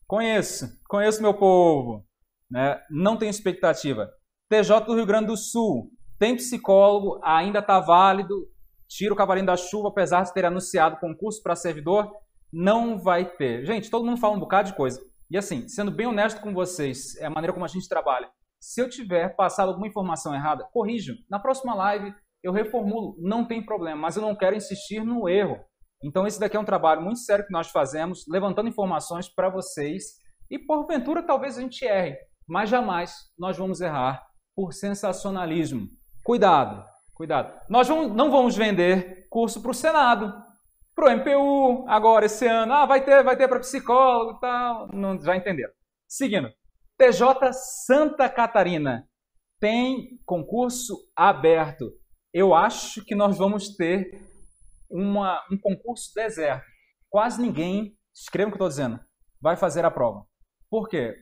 Speaker 1: Conheço. Conheço meu povo. Né? Não tenho expectativa. TJ do Rio Grande do Sul. Tem psicólogo, ainda está válido. Tira o cavalinho da chuva, apesar de ter anunciado concurso para servidor não vai ter. Gente, todo mundo fala um bocado de coisa. E assim, sendo bem honesto com vocês, é a maneira como a gente trabalha. Se eu tiver passado alguma informação errada, corrijo. Na próxima live eu reformulo, não tem problema, mas eu não quero insistir no erro. Então esse daqui é um trabalho muito sério que nós fazemos, levantando informações para vocês e porventura talvez a gente erre, mas jamais nós vamos errar por sensacionalismo. Cuidado, cuidado. Nós não vamos vender curso para o Senado, para o MPU, agora esse ano, ah, vai ter, vai ter para psicólogo e tal, não, já entenderam. Seguindo, TJ Santa Catarina tem concurso aberto. Eu acho que nós vamos ter uma, um concurso deserto. Quase ninguém, escreva o que eu estou dizendo, vai fazer a prova. Por quê?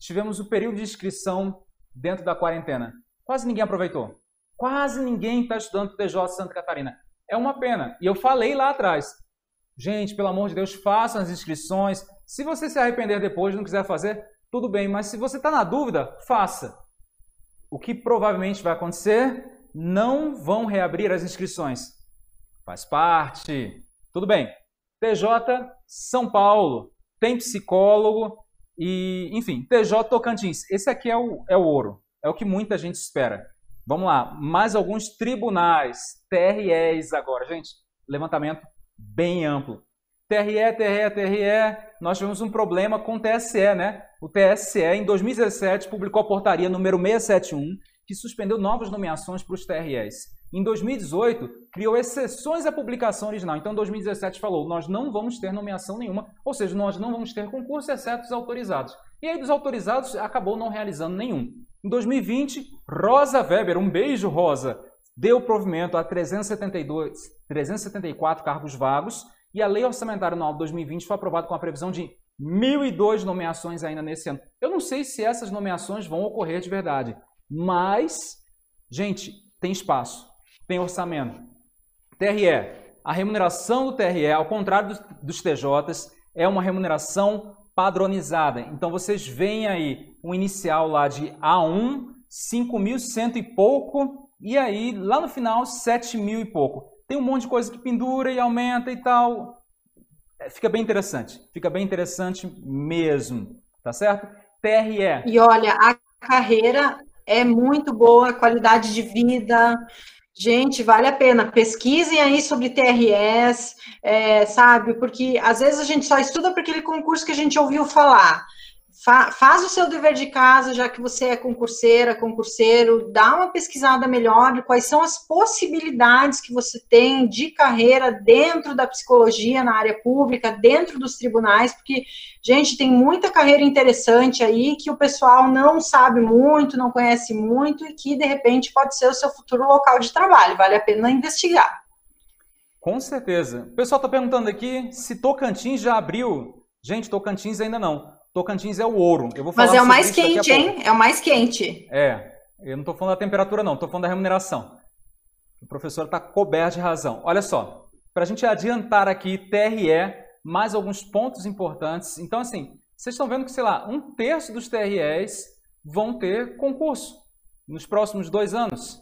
Speaker 1: Tivemos o período de inscrição dentro da quarentena. Quase ninguém aproveitou. Quase ninguém está estudando TJ Santa Catarina. É uma pena. E eu falei lá atrás. Gente, pelo amor de Deus, façam as inscrições. Se você se arrepender depois e não quiser fazer, tudo bem. Mas se você está na dúvida, faça. O que provavelmente vai acontecer? Não vão reabrir as inscrições. Faz parte. Tudo bem. TJ São Paulo. Tem psicólogo. E, enfim, TJ Tocantins. Esse aqui é o, é o ouro. É o que muita gente espera. Vamos lá, mais alguns tribunais, TREs agora, gente, levantamento bem amplo. TRE, TRE, TRE, nós tivemos um problema com o TSE, né? O TSE, em 2017, publicou a portaria número 671, que suspendeu novas nomeações para os TREs. Em 2018, criou exceções à publicação original. Então, em 2017, falou: nós não vamos ter nomeação nenhuma, ou seja, nós não vamos ter concurso, exceto os autorizados. E aí, dos autorizados, acabou não realizando nenhum. Em 2020, Rosa Weber, um beijo, Rosa, deu provimento a 372, 374 cargos vagos e a Lei Orçamentária Anual de 2020 foi aprovada com a previsão de 1.002 nomeações ainda nesse ano. Eu não sei se essas nomeações vão ocorrer de verdade, mas, gente, tem espaço, tem orçamento. TRE, a remuneração do TRE, ao contrário dos, dos TJs, é uma remuneração padronizada. Então vocês veem aí um inicial lá de A1, 5.100 e pouco, e aí lá no final 7 mil e pouco. Tem um monte de coisa que pendura e aumenta e tal. É, fica bem interessante, fica bem interessante mesmo, tá certo? TRE.
Speaker 3: E olha, a carreira é muito boa, qualidade de vida, Gente, vale a pena. Pesquisem aí sobre TRS, é, sabe? Porque às vezes a gente só estuda para aquele concurso que a gente ouviu falar. Fa faz o seu dever de casa, já que você é concurseira, concurseiro, dá uma pesquisada melhor de quais são as possibilidades que você tem de carreira dentro da psicologia na área pública, dentro dos tribunais, porque, gente, tem muita carreira interessante aí que o pessoal não sabe muito, não conhece muito e que, de repente, pode ser o seu futuro local de trabalho. Vale a pena investigar.
Speaker 1: Com certeza. O pessoal está perguntando aqui se Tocantins já abriu. Gente, Tocantins ainda não. Tocantins é o ouro.
Speaker 3: Eu vou falar Mas é o mais quente, hein? É o mais quente.
Speaker 1: É. Eu não estou falando da temperatura, não. Estou falando da remuneração. O professor está coberto de razão. Olha só. Para a gente adiantar aqui, TRE, mais alguns pontos importantes. Então, assim, vocês estão vendo que, sei lá, um terço dos TREs vão ter concurso nos próximos dois anos.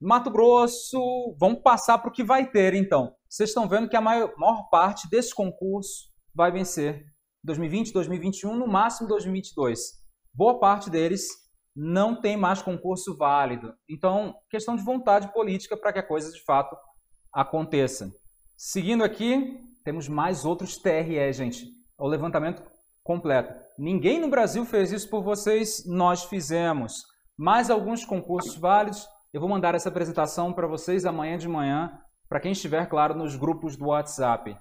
Speaker 1: Mato Grosso, vamos passar para o que vai ter, então. Vocês estão vendo que a maior, maior parte desse concurso vai vencer 2020, 2021, no máximo 2022. Boa parte deles não tem mais concurso válido. Então, questão de vontade política para que a coisa de fato aconteça. Seguindo aqui, temos mais outros TRE, gente. O levantamento completo. Ninguém no Brasil fez isso por vocês, nós fizemos. Mais alguns concursos válidos. Eu vou mandar essa apresentação para vocês amanhã de manhã, para quem estiver, claro, nos grupos do WhatsApp.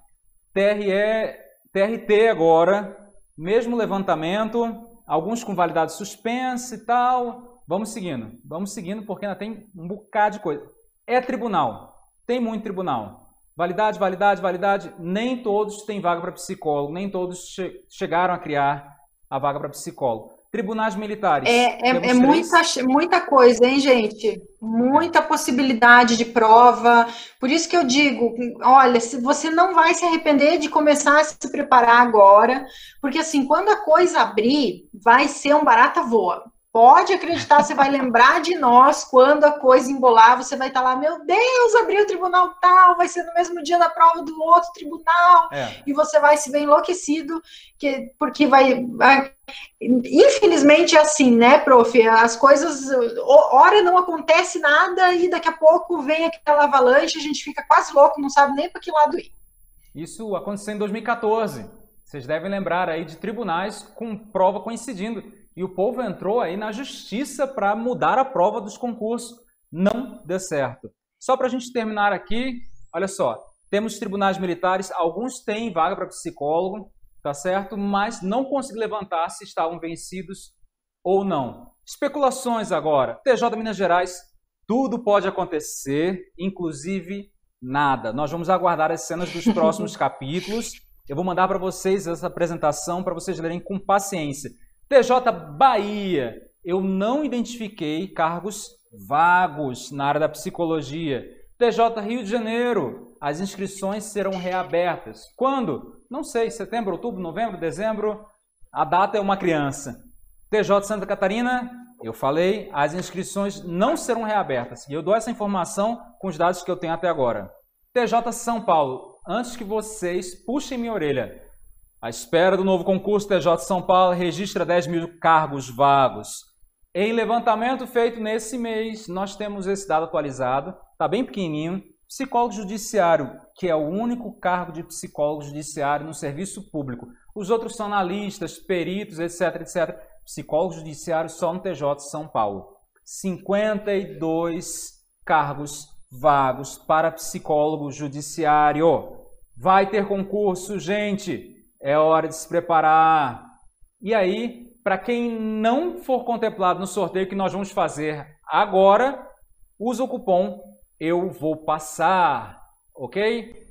Speaker 1: TRE TRT agora, mesmo levantamento, alguns com validade suspensa e tal. Vamos seguindo, vamos seguindo porque ainda tem um bocado de coisa. É tribunal, tem muito tribunal. Validade, validade, validade. Nem todos têm vaga para psicólogo, nem todos che chegaram a criar a vaga para psicólogo. Tribunais militares.
Speaker 3: É, é, é muita, muita coisa, hein, gente? Muita possibilidade de prova. Por isso que eu digo: olha, se você não vai se arrepender de começar a se preparar agora, porque assim, quando a coisa abrir, vai ser um barata voa. Pode acreditar, você vai lembrar de nós quando a coisa embolar, você vai estar lá, meu Deus, abriu o tribunal tal, vai ser no mesmo dia da prova do outro tribunal, é. e você vai se ver enlouquecido, que, porque vai, vai. Infelizmente é assim, né, prof? As coisas, hora não acontece nada e daqui a pouco vem aquela avalanche, a gente fica quase louco, não sabe nem para que lado ir.
Speaker 1: Isso aconteceu em 2014. Vocês devem lembrar aí de tribunais com prova coincidindo e o povo entrou aí na justiça para mudar a prova dos concursos. Não deu certo. Só para a gente terminar aqui, olha só, temos tribunais militares, alguns têm vaga para psicólogo, tá certo? Mas não consegui levantar se estavam vencidos ou não. Especulações agora. TJ Minas Gerais, tudo pode acontecer, inclusive nada. Nós vamos aguardar as cenas dos próximos capítulos. Eu vou mandar para vocês essa apresentação para vocês lerem com paciência. TJ Bahia, eu não identifiquei cargos vagos na área da psicologia. TJ Rio de Janeiro, as inscrições serão reabertas. Quando? Não sei, setembro, outubro, novembro, dezembro. A data é uma criança. TJ Santa Catarina, eu falei, as inscrições não serão reabertas. E eu dou essa informação com os dados que eu tenho até agora. TJ São Paulo, antes que vocês puxem minha orelha, à espera do novo concurso, TJ São Paulo registra 10 mil cargos vagos. Em levantamento feito nesse mês, nós temos esse dado atualizado, está bem pequenininho. Psicólogo judiciário, que é o único cargo de psicólogo judiciário no serviço público. Os outros são analistas, peritos, etc, etc. Psicólogo judiciário só no TJ São Paulo. 52 cargos vagos para psicólogo judiciário. Vai ter concurso, gente é hora de se preparar. E aí, para quem não for contemplado no sorteio que nós vamos fazer agora, usa o cupom Eu Vou Passar, ok?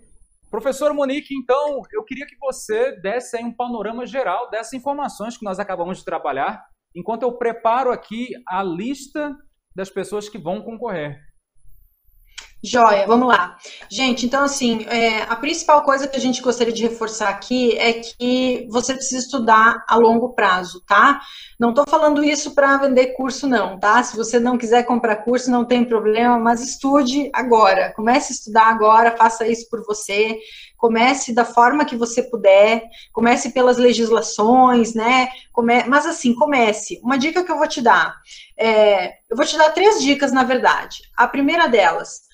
Speaker 1: Professor Monique, então, eu queria que você desse aí um panorama geral dessas informações que nós acabamos de trabalhar, enquanto eu preparo aqui a lista das pessoas que vão concorrer.
Speaker 3: Joia, vamos lá. Gente, então assim, é, a principal coisa que a gente gostaria de reforçar aqui é que você precisa estudar a longo prazo, tá? Não estou falando isso para vender curso, não, tá? Se você não quiser comprar curso, não tem problema, mas estude agora. Comece a estudar agora, faça isso por você. Comece da forma que você puder, comece pelas legislações, né? Come... Mas assim, comece. Uma dica que eu vou te dar. É... Eu vou te dar três dicas, na verdade. A primeira delas,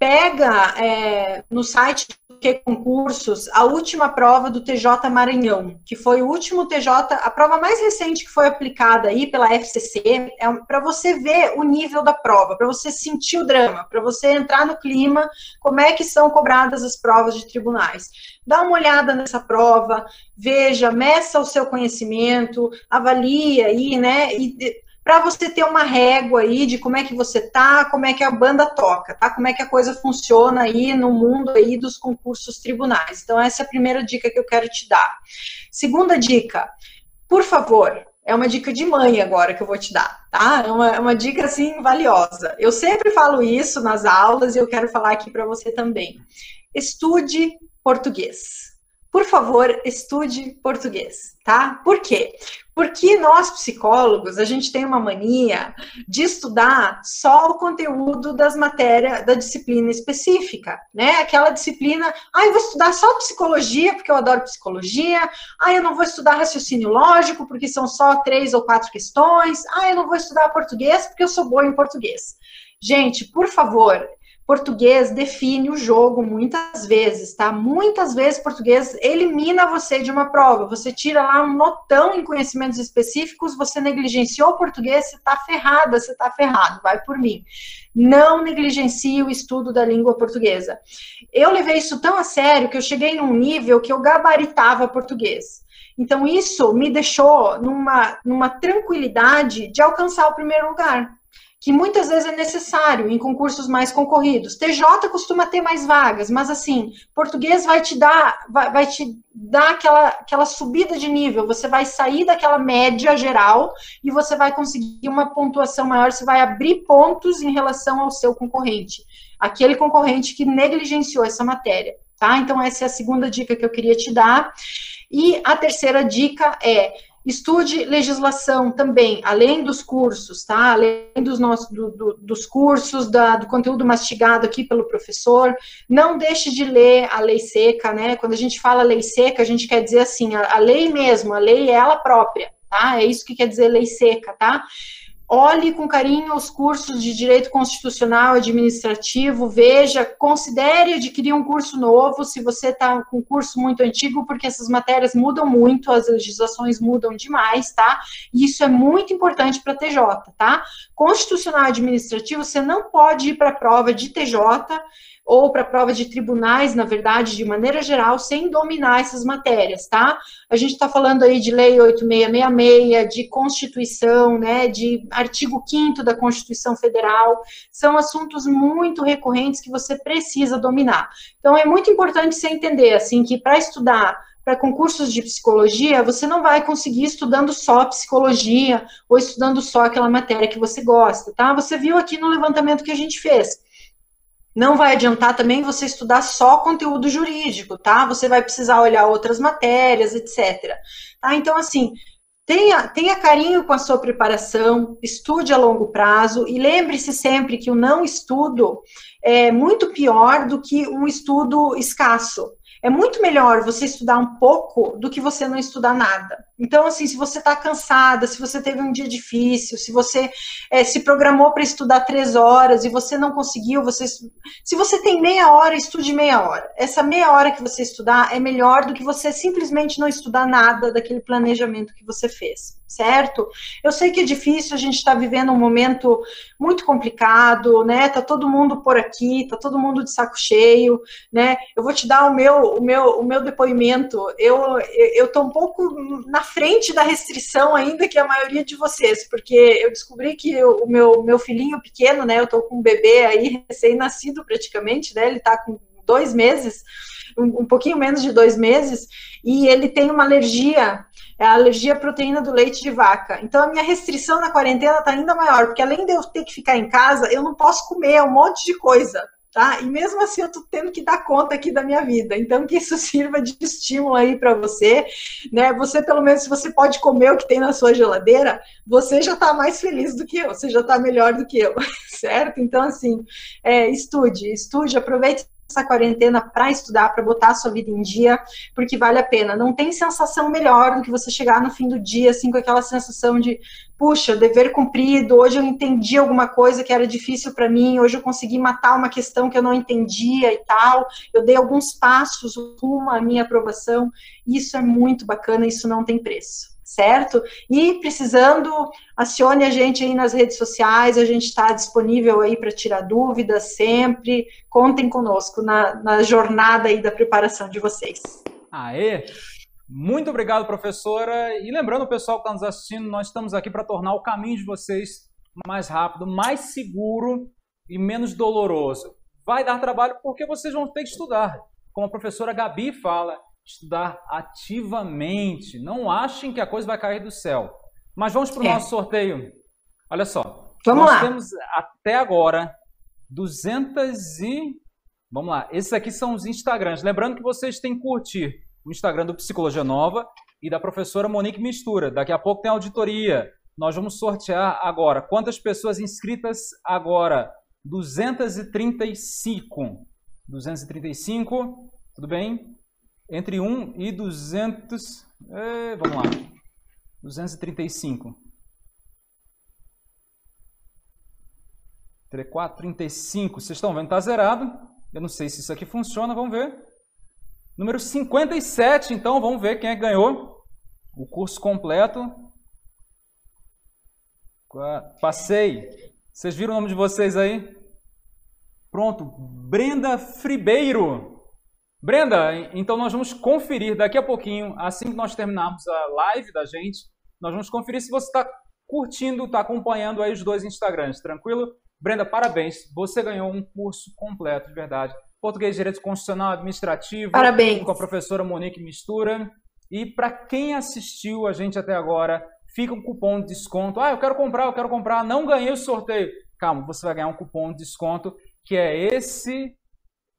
Speaker 3: pega é, no site do que concursos a última prova do TJ Maranhão, que foi o último TJ, a prova mais recente que foi aplicada aí pela FCC, é para você ver o nível da prova, para você sentir o drama, para você entrar no clima, como é que são cobradas as provas de tribunais. Dá uma olhada nessa prova, veja, meça o seu conhecimento, avalie aí, né, e para você ter uma régua aí de como é que você tá, como é que a banda toca, tá? Como é que a coisa funciona aí no mundo aí dos concursos tribunais. Então essa é a primeira dica que eu quero te dar. Segunda dica, por favor, é uma dica de mãe agora que eu vou te dar, tá? É uma, é uma dica assim valiosa. Eu sempre falo isso nas aulas e eu quero falar aqui para você também. Estude português por favor, estude português, tá? Por quê? Porque nós, psicólogos, a gente tem uma mania de estudar só o conteúdo das matérias, da disciplina específica, né? Aquela disciplina, ah, eu vou estudar só psicologia, porque eu adoro psicologia, ah, eu não vou estudar raciocínio lógico, porque são só três ou quatro questões, ah, eu não vou estudar português, porque eu sou boa em português. Gente, por favor, português define o jogo muitas vezes, tá? Muitas vezes português elimina você de uma prova. Você tira lá um notão em conhecimentos específicos, você negligenciou o português, você tá ferrada, você tá ferrado, vai por mim. Não negligencie o estudo da língua portuguesa. Eu levei isso tão a sério que eu cheguei num nível que eu gabaritava português. Então, isso me deixou numa, numa tranquilidade de alcançar o primeiro lugar que muitas vezes é necessário em concursos mais concorridos. TJ costuma ter mais vagas, mas assim, português vai te dar, vai, vai, te dar aquela, aquela subida de nível. Você vai sair daquela média geral e você vai conseguir uma pontuação maior, você vai abrir pontos em relação ao seu concorrente, aquele concorrente que negligenciou essa matéria. Tá? Então, essa é a segunda dica que eu queria te dar. E a terceira dica é Estude legislação também, além dos cursos, tá? Além dos, nossos, do, do, dos cursos, da, do conteúdo mastigado aqui pelo professor. Não deixe de ler a lei seca, né? Quando a gente fala lei seca, a gente quer dizer assim, a, a lei mesmo, a lei é ela própria, tá? É isso que quer dizer lei seca, tá? Olhe com carinho os cursos de direito constitucional administrativo, veja, considere adquirir um curso novo se você está com um curso muito antigo, porque essas matérias mudam muito, as legislações mudam demais, tá? E isso é muito importante para TJ, tá? Constitucional administrativo, você não pode ir para a prova de TJ ou para prova de tribunais, na verdade, de maneira geral, sem dominar essas matérias, tá? A gente está falando aí de lei 8666, de Constituição, né, de artigo 5 da Constituição Federal, são assuntos muito recorrentes que você precisa dominar. Então, é muito importante você entender, assim, que para estudar para concursos de psicologia, você não vai conseguir estudando só psicologia ou estudando só aquela matéria que você gosta, tá? Você viu aqui no levantamento que a gente fez. Não vai adiantar também você estudar só conteúdo jurídico, tá? Você vai precisar olhar outras matérias, etc. Tá? Então, assim, tenha, tenha carinho com a sua preparação, estude a longo prazo e lembre-se sempre que o não estudo é muito pior do que um estudo escasso. É muito melhor você estudar um pouco do que você não estudar nada. Então, assim, se você está cansada, se você teve um dia difícil, se você é, se programou para estudar três horas e você não conseguiu, você, se você tem meia hora, estude meia hora. Essa meia hora que você estudar é melhor do que você simplesmente não estudar nada daquele planejamento que você fez certo? Eu sei que é difícil, a gente está vivendo um momento muito complicado, né? Tá todo mundo por aqui, tá todo mundo de saco cheio, né? Eu vou te dar o meu, o meu, o meu depoimento. Eu, eu tô um pouco na frente da restrição ainda que a maioria de vocês, porque eu descobri que o meu, meu filhinho pequeno, né? Eu tô com um bebê aí recém-nascido praticamente, né? Ele tá com dois meses, um, um pouquinho menos de dois meses, e ele tem uma alergia é a alergia à proteína do leite de vaca. Então, a minha restrição na quarentena está ainda maior, porque além de eu ter que ficar em casa, eu não posso comer um monte de coisa, tá? E mesmo assim eu tô tendo que dar conta aqui da minha vida. Então que isso sirva de estímulo aí para você, né? Você pelo menos se você pode comer o que tem na sua geladeira, você já tá mais feliz do que eu, você já tá melhor do que eu, certo? Então assim, é, estude, estude, aproveite essa quarentena para estudar, para botar a sua vida em dia, porque vale a pena. Não tem sensação melhor do que você chegar no fim do dia, assim, com aquela sensação de, puxa, dever cumprido, hoje eu entendi alguma coisa que era difícil para mim, hoje eu consegui matar uma questão que eu não entendia e tal, eu dei alguns passos rumo à minha aprovação. Isso é muito bacana, isso não tem preço certo? E precisando, acione a gente aí nas redes sociais, a gente está disponível aí para tirar dúvidas sempre. Contem conosco na, na jornada aí da preparação de vocês.
Speaker 1: Aê! Muito obrigado, professora. E lembrando, o pessoal que está nos assistindo, nós estamos aqui para tornar o caminho de vocês mais rápido, mais seguro e menos doloroso. Vai dar trabalho porque vocês vão ter que estudar. Como a professora Gabi fala, estudar ativamente. Não achem que a coisa vai cair do céu. Mas vamos para o é. nosso sorteio. Olha só.
Speaker 3: Vamos
Speaker 1: nós
Speaker 3: lá.
Speaker 1: temos até agora 200 e... Vamos lá. Esses aqui são os Instagrams. Lembrando que vocês têm que curtir o Instagram do Psicologia Nova e da professora Monique Mistura. Daqui a pouco tem auditoria. Nós vamos sortear agora. Quantas pessoas inscritas agora? 235. 235. Tudo bem? Entre 1 e 200. É, vamos lá. 235. 34, 35. Vocês estão vendo? Está zerado. Eu não sei se isso aqui funciona. Vamos ver. Número 57, então. Vamos ver quem é que ganhou o curso completo. Passei. Vocês viram o nome de vocês aí? Pronto. Brenda Fribeiro. Brenda, então nós vamos conferir daqui a pouquinho, assim que nós terminarmos a live da gente, nós vamos conferir se você está curtindo, está acompanhando aí os dois Instagrams, tranquilo? Brenda, parabéns, você ganhou um curso completo, de verdade. Português, Direito Constitucional, Administrativo.
Speaker 3: Parabéns.
Speaker 1: Com a professora Monique Mistura. E para quem assistiu a gente até agora, fica um cupom de desconto. Ah, eu quero comprar, eu quero comprar, não ganhei o sorteio. Calma, você vai ganhar um cupom de desconto, que é esse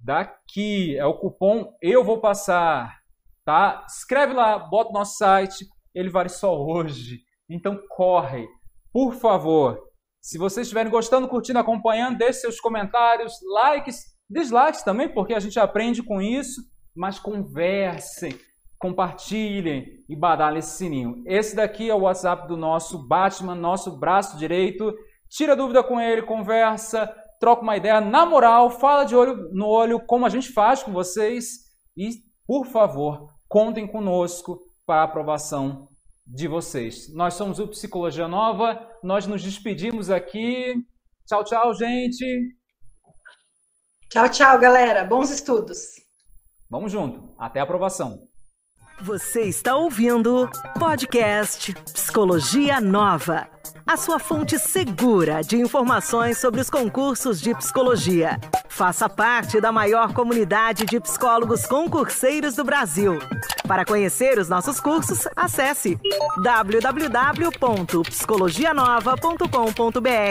Speaker 1: daqui. É o cupom Eu Vou Passar. Tá? Escreve lá, bota no nosso site. Ele vale só hoje. Então corre. Por favor. Se vocês estiverem gostando, curtindo, acompanhando, deixe seus comentários, likes, dislikes também, porque a gente aprende com isso. Mas conversem, compartilhem e badalem esse sininho. Esse daqui é o WhatsApp do nosso Batman, nosso braço direito. Tira dúvida com ele, conversa, troca uma ideia na moral, fala de olho no olho, como a gente faz com vocês. E, por favor, contem conosco para a aprovação de vocês. Nós somos o Psicologia Nova, nós nos despedimos aqui. Tchau, tchau, gente.
Speaker 3: Tchau, tchau, galera. Bons estudos.
Speaker 1: Vamos junto. Até a aprovação.
Speaker 2: Você está ouvindo podcast Psicologia Nova, a sua fonte segura de informações sobre os concursos de psicologia. Faça parte da maior comunidade de psicólogos concurseiros do Brasil. Para conhecer os nossos cursos, acesse www.psicologianova.com.br